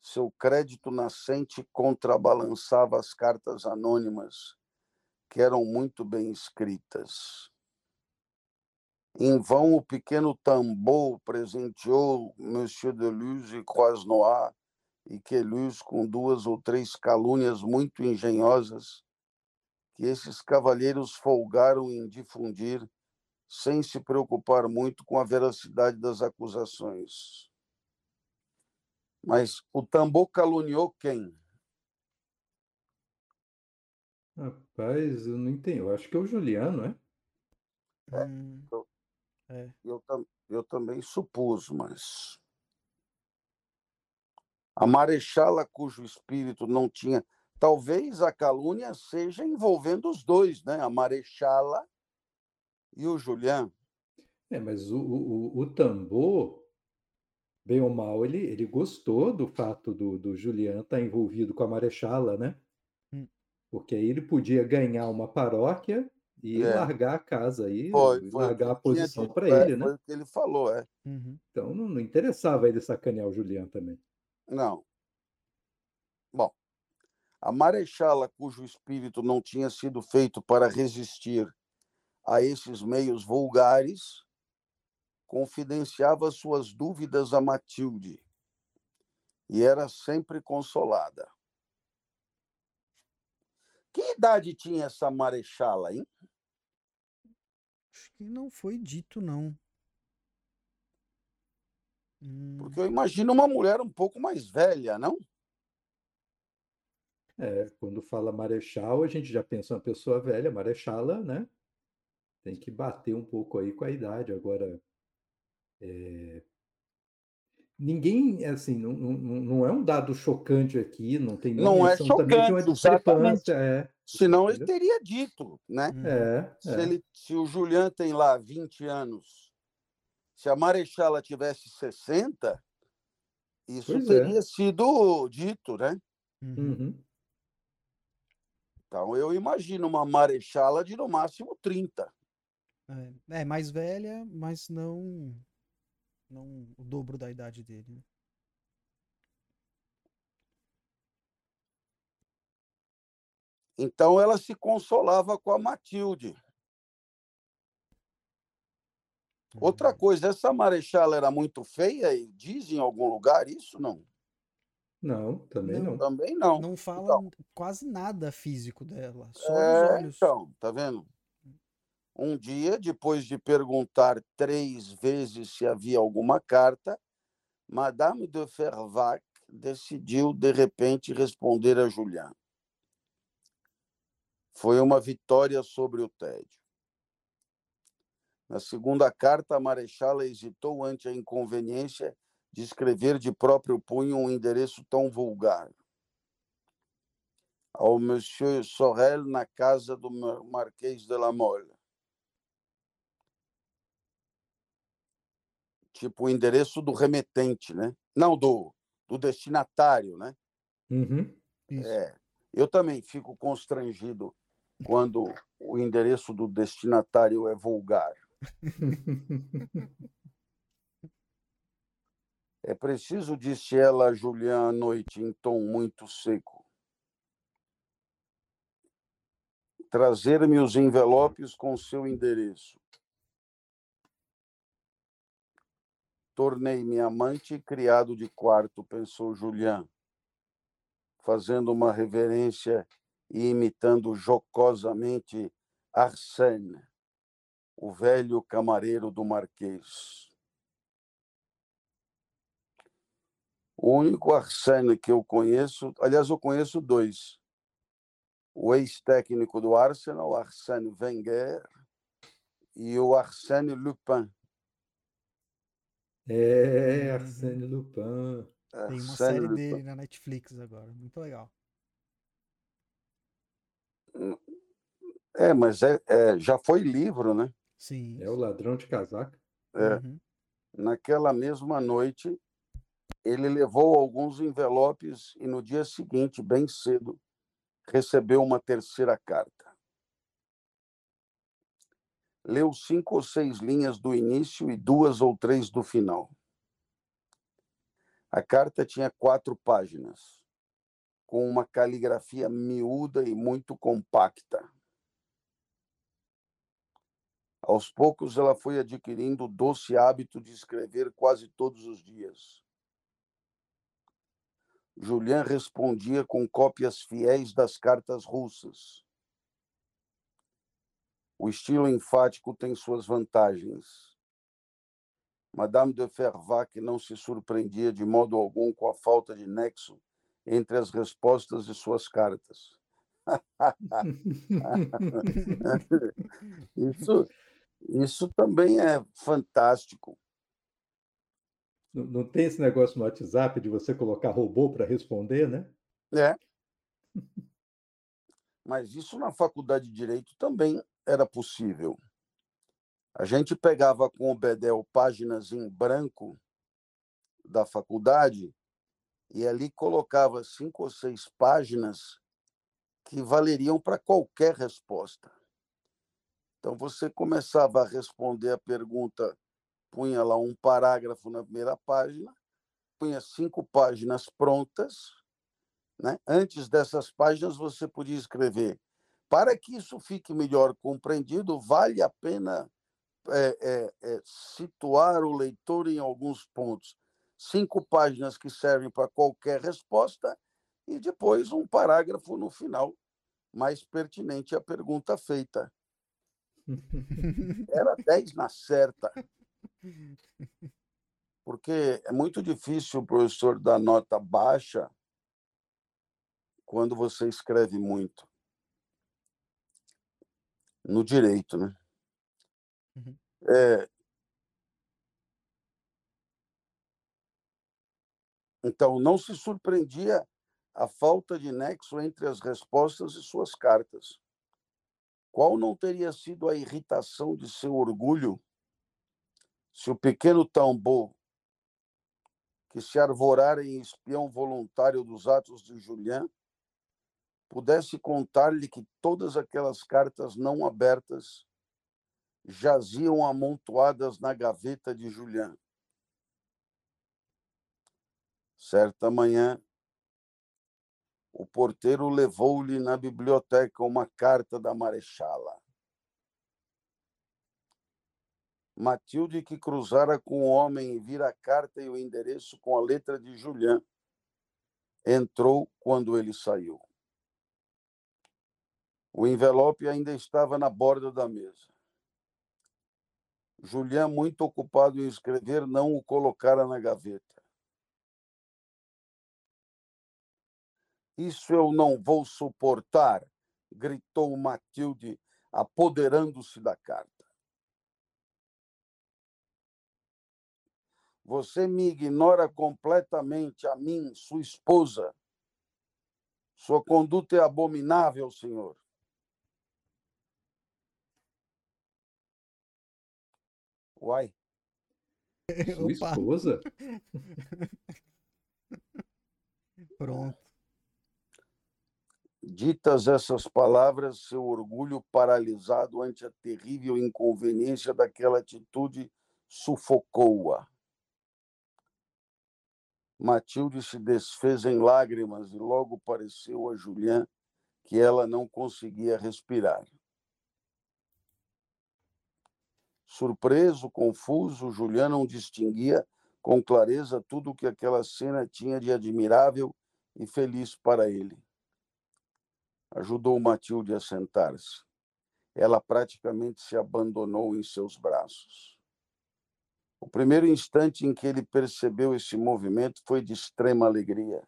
Seu crédito nascente contrabalançava as cartas anônimas, que eram muito bem escritas. Em vão, o pequeno Tambor presenteou Monsieur de Luz e Croisnois e Queluz com duas ou três calúnias muito engenhosas que esses cavalheiros folgaram em difundir sem se preocupar muito com a veracidade das acusações. Mas o Tambor caluniou quem? Rapaz, eu não entendi. Eu acho que é o Juliano, é? Hum, Eu, tam- eu também supus, mas. A marechala cujo espírito não tinha. Talvez a calúnia seja envolvendo os dois, né? A marechala e o Julián. É, mas o, o, o- o tambor, bem ou mal, ele, ele gostou do fato do, do Julian estar envolvido com a Marechala, né? Porque aí ele podia ganhar uma paróquia e É. largar a casa aí, Foi, foi largar a posição para é, ele, né? Foi o que ele falou, é. uhum. Então não, não interessava ele sacanear o Julian também. Não. Bom, a marechala cujo espírito não tinha sido feito para resistir a esses meios vulgares, confidenciava suas dúvidas a Matilde e era sempre consolada. Que idade tinha essa marechala, hein? Acho que não foi dito, não. Hum. Porque eu imagino uma mulher um pouco mais velha, não? É, quando fala marechal, a gente já pensa uma pessoa velha, marechala, né? Tem que bater um pouco aí com a idade. Agora, é... ninguém, assim, não, não, não é um dado chocante aqui, não tem Não é chocante, uma discrepância. É, Senão ele teria dito, né? É, se, é. Ele, se o Julian tem lá 20 anos, se a Marechala tivesse 60, isso pois é. teria é. sido dito, né? Uhum. Então, eu imagino uma Marechala de no máximo 30. É, é mais velha, mas não, não o dobro da idade dele. Né? Então ela se consolava com a Matilde. Outra uhum. coisa, essa marechal era muito feia e diz em algum lugar isso, não? Não, também não. não. Também não. Não fala então, quase nada físico dela, só é, os olhos. Então, tá vendo? Um dia, depois de perguntar três vezes se havia alguma carta, Madame de Fervac decidiu, de repente, responder a Julian. Foi uma vitória sobre o tédio. Na segunda carta, a Marechal hesitou ante a inconveniência de escrever de próprio punho um endereço tão vulgar. Ao Monsieur Sorel, na casa do Marquês de la Mole. Tipo o endereço do remetente, né? Não, do, do destinatário, né? Uhum, é, eu também fico constrangido quando o endereço do destinatário é vulgar. (laughs) É preciso, disse ela a Julian à noite, em tom muito seco, trazer-me os envelopes com seu endereço. Tornei-me amante e criado de quarto, pensou Julian, fazendo uma reverência e imitando jocosamente Arsène, o velho camareiro do Marquês. O único Arsène que eu conheço, aliás, eu conheço dois. O ex-técnico do Arsenal, Arsène Wenger, e o Arsène Lupin. É, Arsène Lupin. Tem uma série Lupin. dele na Netflix agora, muito legal. É, mas é, é, já foi livro, né? Sim. É o ladrão de casaca. É. Uhum. Naquela mesma noite, ele levou alguns envelopes e no dia seguinte, bem cedo, recebeu uma terceira carta. Leu cinco ou seis linhas do início e duas ou três do final. A carta tinha quatro páginas com uma caligrafia miúda e muito compacta. Aos poucos, ela foi adquirindo o doce hábito de escrever quase todos os dias. Julian respondia com cópias fiéis das cartas russas. O estilo enfático tem suas vantagens. Madame de Fervac não se surpreendia de modo algum com a falta de nexo entre as respostas de suas cartas. (laughs) isso, isso também é fantástico. Não, não tem esse negócio no WhatsApp de você colocar robô para responder, né? É. Mas isso na faculdade de Direito também era possível. A gente pegava com o Bedel páginas em branco da faculdade e ali colocava cinco ou seis páginas que valeriam para qualquer resposta. Então você começava a responder a pergunta, punha lá um parágrafo na primeira página, punha cinco páginas prontas. Né? Antes dessas páginas, você podia escrever. Para que isso fique melhor compreendido, vale a pena é, é, é, situar o leitor em alguns pontos cinco páginas que servem para qualquer resposta e depois um parágrafo no final mais pertinente à pergunta feita. (laughs) Era 10 na certa. Porque é muito difícil o professor dar nota baixa quando você escreve muito. No direito, né? Uhum. É, então, não se surpreendia a falta de nexo entre as respostas e suas cartas. Qual não teria sido a irritação de seu orgulho se o pequeno tambor, que se arvorara em espião voluntário dos atos de Julián, pudesse contar-lhe que todas aquelas cartas não abertas jaziam amontoadas na gaveta de Julián. Certa manhã, o porteiro levou-lhe na biblioteca uma carta da marechala. Matilde, que cruzara com o homem e vira a carta e o endereço com a letra de Julián, entrou quando ele saiu. O envelope ainda estava na borda da mesa. Julián, muito ocupado em escrever, não o colocara na gaveta. Isso eu não vou suportar, gritou Matilde, apoderando-se da carta. Você me ignora completamente a mim, sua esposa. Sua conduta é abominável, senhor. Uai. Sua esposa? (laughs) Pronto. Ditas essas palavras, seu orgulho paralisado ante a terrível inconveniência daquela atitude sufocou-a. Matilde se desfez em lágrimas e logo pareceu a Julián que ela não conseguia respirar. Surpreso, confuso, Julián não distinguia com clareza tudo o que aquela cena tinha de admirável e feliz para ele ajudou Matilde a sentar-se. Ela praticamente se abandonou em seus braços. O primeiro instante em que ele percebeu esse movimento foi de extrema alegria.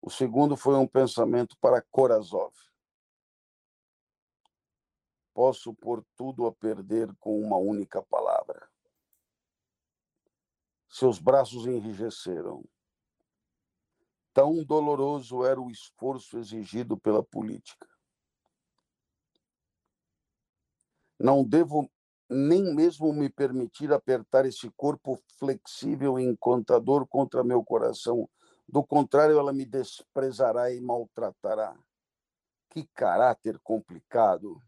O segundo foi um pensamento para Korazov. Posso pôr tudo a perder com uma única palavra. Seus braços enrijeceram. Tão doloroso era o esforço exigido pela política. Não devo nem mesmo me permitir apertar esse corpo flexível e encantador contra meu coração. Do contrário, ela me desprezará e maltratará. Que caráter complicado!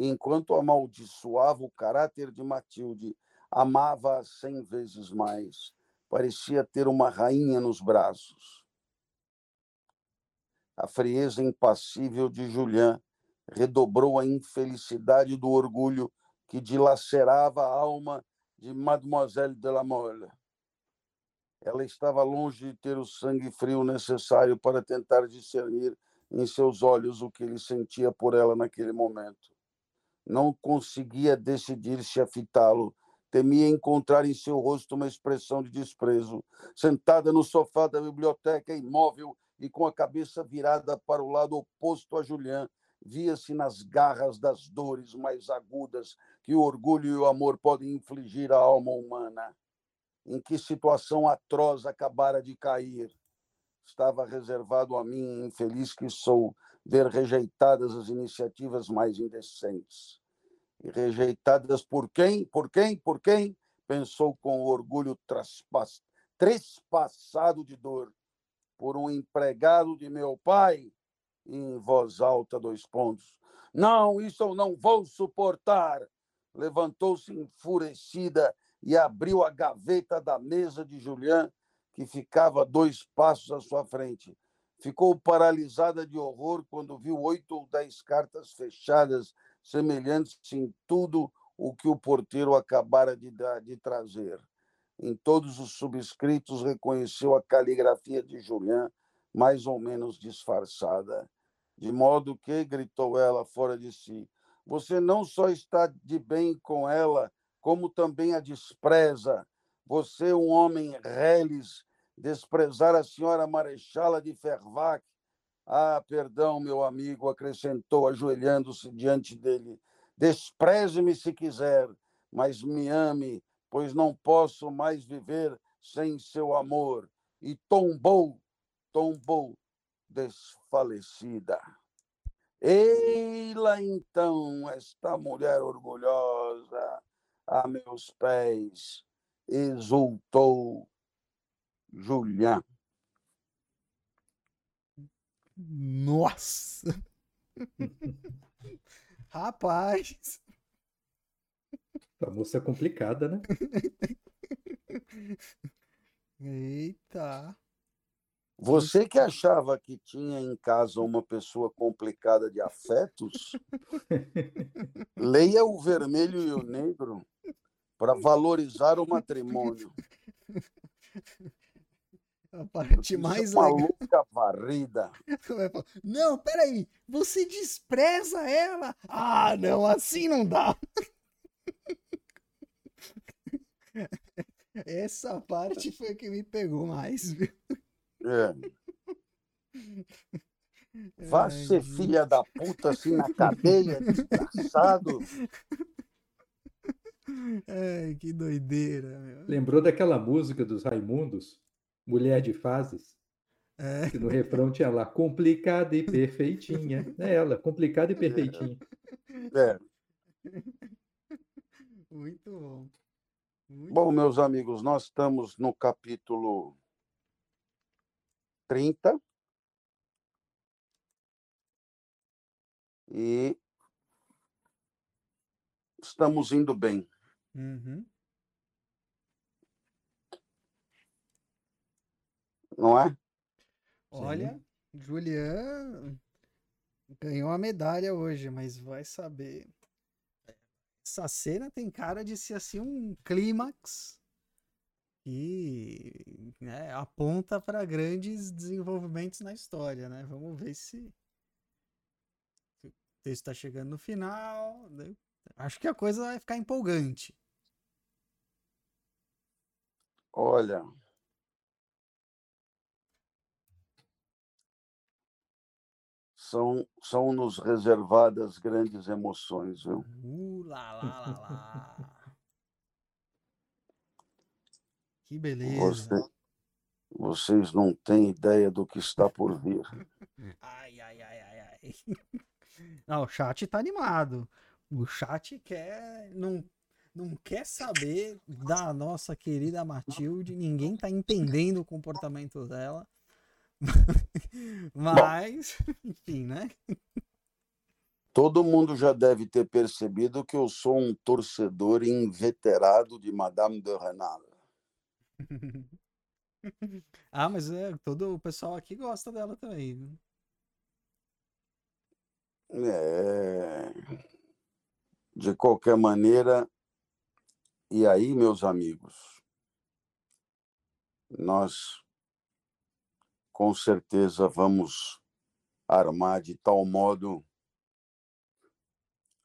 Enquanto amaldiçoava o caráter de Matilde, amava-a cem vezes mais. Parecia ter uma rainha nos braços a frieza impassível de Julián redobrou a infelicidade do orgulho que dilacerava a alma de Mademoiselle de la Mole. Ela estava longe de ter o sangue frio necessário para tentar discernir em seus olhos o que ele sentia por ela naquele momento. Não conseguia decidir-se a fitá-lo. Temia encontrar em seu rosto uma expressão de desprezo. Sentada no sofá da biblioteca, imóvel e com a cabeça virada para o lado oposto a Julián, via-se nas garras das dores mais agudas que o orgulho e o amor podem infligir à alma humana. Em que situação atroz acabara de cair. Estava reservado a mim, infeliz que sou, ver rejeitadas as iniciativas mais indecentes. E rejeitadas por quem? Por quem? Por quem? Pensou com orgulho trespassado de dor por um empregado de meu pai, em voz alta, dois pontos. Não, isso eu não vou suportar. Levantou-se enfurecida e abriu a gaveta da mesa de Julián, que ficava dois passos à sua frente. Ficou paralisada de horror quando viu oito ou dez cartas fechadas, semelhantes em tudo o que o porteiro acabara de, de trazer. Em todos os subscritos reconheceu a caligrafia de Julián, mais ou menos disfarçada. De modo que, gritou ela fora de si, você não só está de bem com ela, como também a despreza. Você, um homem reles, desprezar a senhora Marechala de Fervac. Ah, perdão, meu amigo, acrescentou, ajoelhando-se diante dele. Despreze-me se quiser, mas me ame, pois não posso mais viver sem seu amor. E tombou, tombou, desfalecida. Eila então, esta mulher orgulhosa, a meus pés, exultou Julián. Nossa! (laughs) Rapaz! A moça é complicada, né? Eita! Você que achava que tinha em casa uma pessoa complicada de afetos, (laughs) leia o vermelho e o negro para valorizar o matrimônio. (laughs) A parte mais uma legal. louca varrida. (laughs) Não, peraí, você despreza ela? Ah, não, assim não dá. (laughs) Essa parte foi que me pegou mais, viu? É. Vá Ai, ser gente. filha da puta assim na cadeia, (laughs) desgraçado. Ai, que doideira, meu. Lembrou daquela música dos Raimundos, Mulher de Fases? É, Que no refrão tinha lá, complicada e perfeitinha. É ela, complicada e perfeitinha. É. muito bom. Muito Bom, meus amigos, nós estamos no capítulo 30. E estamos indo bem. Uhum. Não é? Olha, Julian ganhou a medalha hoje, mas vai saber. Essa cena tem cara de ser assim um clímax que né, aponta para grandes desenvolvimentos na história, né? Vamos ver se se o texto está chegando no final. né? Acho que a coisa vai ficar empolgante. Olha. São, são nos reservadas grandes emoções, viu? Uh, lá, lá, lá, lá. Que beleza. Você, vocês não têm ideia do que está por vir. Ai, ai, ai, ai, ai. (laughs) Não, o chat tá animado. O chat quer. Não, não quer saber da nossa querida Matilde. Ninguém tá entendendo o comportamento dela. (laughs) Mas, enfim, né? Todo mundo já deve ter percebido que eu sou um torcedor inveterado de Madame de Renal. (laughs) Ah, mas é, todo o pessoal aqui gosta dela também. viu? É... De qualquer maneira, e aí, meus amigos, nós com certeza vamos armar de tal modo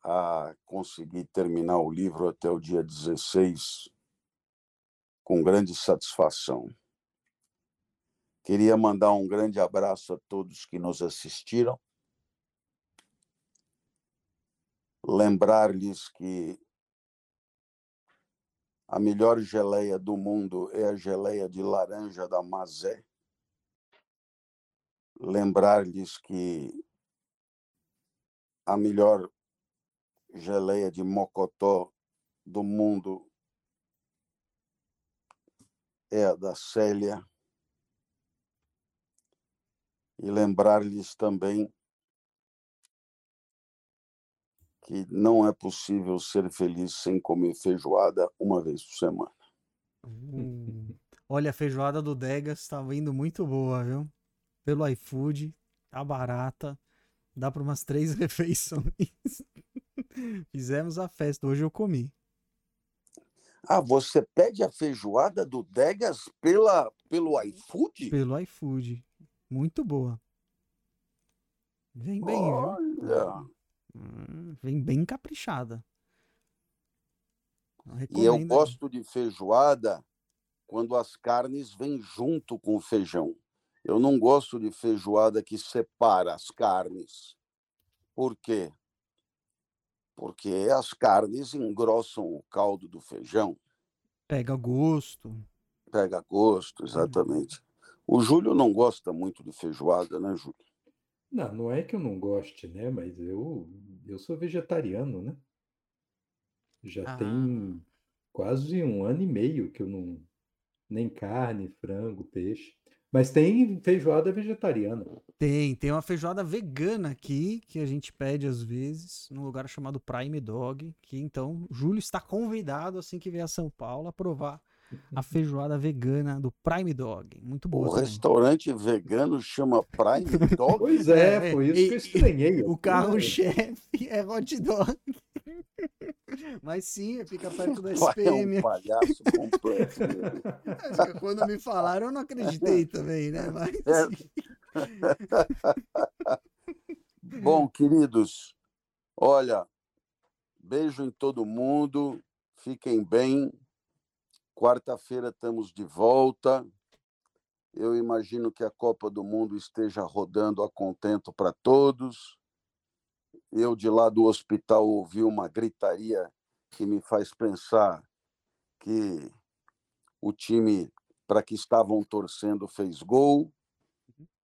a conseguir terminar o livro até o dia 16 com grande satisfação. Queria mandar um grande abraço a todos que nos assistiram. Lembrar-lhes que a melhor geleia do mundo é a geleia de laranja da Mazé. Lembrar-lhes que a melhor geleia de mocotó do mundo é a da Célia. E lembrar-lhes também que não é possível ser feliz sem comer feijoada uma vez por semana. Uh, Olha, a feijoada do Degas tá vindo muito boa, viu? Pelo iFood, tá barata. Dá para umas três (laughs) refeições. Fizemos a festa, hoje eu comi. Ah, você pede a feijoada do Degas pela, pelo iFood? Pelo iFood. Muito boa. Vem bem, viu? Olha, Hum, Vem bem caprichada. Eu e eu gosto de feijoada quando as carnes vêm junto com o feijão. Eu não gosto de feijoada que separa as carnes. Por quê? Porque as carnes engrossam o caldo do feijão. Pega gosto. Pega gosto, exatamente. O Júlio não gosta muito de feijoada, né, Júlio? Não, não é que eu não goste, né? Mas eu, eu sou vegetariano, né? Já Ah. tem quase um ano e meio que eu não. Nem carne, frango, peixe. Mas tem feijoada vegetariana. Tem, tem uma feijoada vegana aqui que a gente pede às vezes, num lugar chamado Prime Dog, que então Júlio está convidado assim que vier a São Paulo a provar a feijoada vegana do Prime Dog. Muito boa O também. restaurante vegano chama Prime (laughs) Dog. Pois é, É, foi isso e- que eu estranhei. O carro-chefe é hot dog. (laughs) Mas sim, fica perto da Pai é SPM. um palhaço completo. (laughs) Quando me falaram, eu não acreditei também, né? Mas É. Bom, queridos, olha, beijo em todo mundo, fiquem bem. Quarta-feira estamos de volta. Eu imagino que a Copa do Mundo esteja rodando a contento para todos. Eu, de lá do hospital, ouvi uma gritaria que me faz pensar que o time para que estavam torcendo fez gol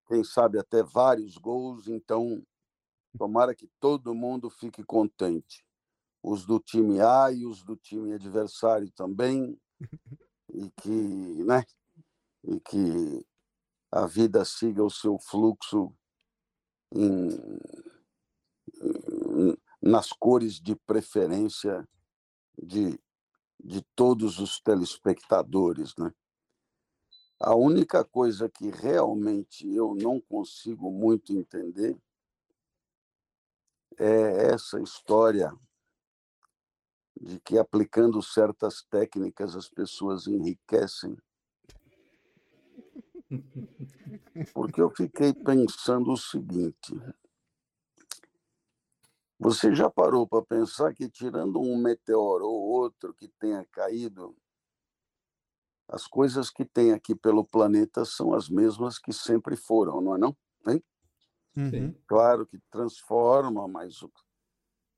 quem sabe até vários gols, então tomara que todo mundo fique contente. Os do time A e os do time adversário também, e que, né, e que a vida siga o seu fluxo em, nas cores de preferência de, de todos os telespectadores, né? A única coisa que realmente eu não consigo muito entender é essa história de que aplicando certas técnicas as pessoas enriquecem. Porque eu fiquei pensando o seguinte: você já parou para pensar que, tirando um meteoro ou outro que tenha caído, as coisas que tem aqui pelo planeta são as mesmas que sempre foram, não é não? Hein? Uhum. Sim. Claro que transforma, mas o,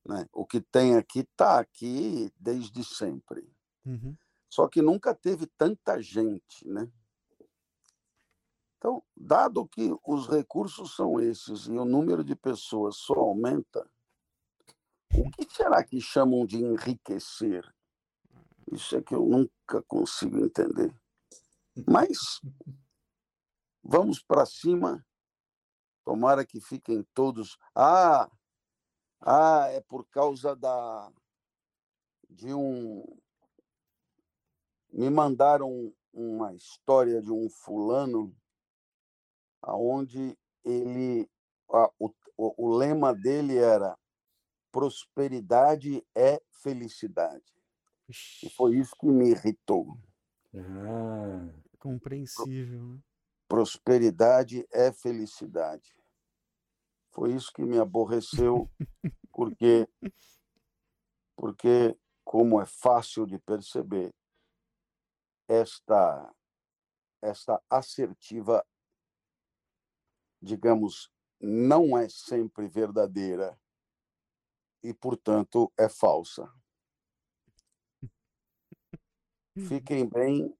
né, o que tem aqui está aqui desde sempre. Uhum. Só que nunca teve tanta gente, né? Então, dado que os recursos são esses e o número de pessoas só aumenta, o que será que chamam de enriquecer? Isso é que eu nunca consigo entender. Mas vamos para cima. Tomara que fiquem todos. Ah, ah, é por causa da de um me mandaram uma história de um fulano aonde ele a- o, o, o lema dele era prosperidade é felicidade. E foi isso que me irritou. Ah, Compreensível, né? Prosperidade é felicidade. Foi isso que me aborreceu, (laughs) porque porque como é fácil de perceber, esta esta assertiva digamos, não é sempre verdadeira e, portanto, é falsa. Fiquem bem,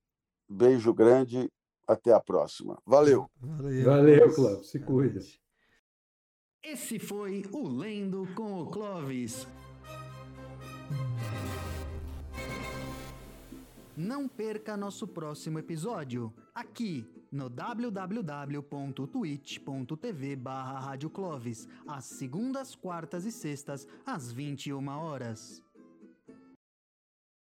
beijo grande, até a próxima. Valeu! Valeu, valeu. Cláudio. Se cuida. Esse foi o Lendo com o Clovis. Não perca nosso próximo episódio, aqui no www.twitch.tv barra às segundas, quartas e sextas, às 21 horas.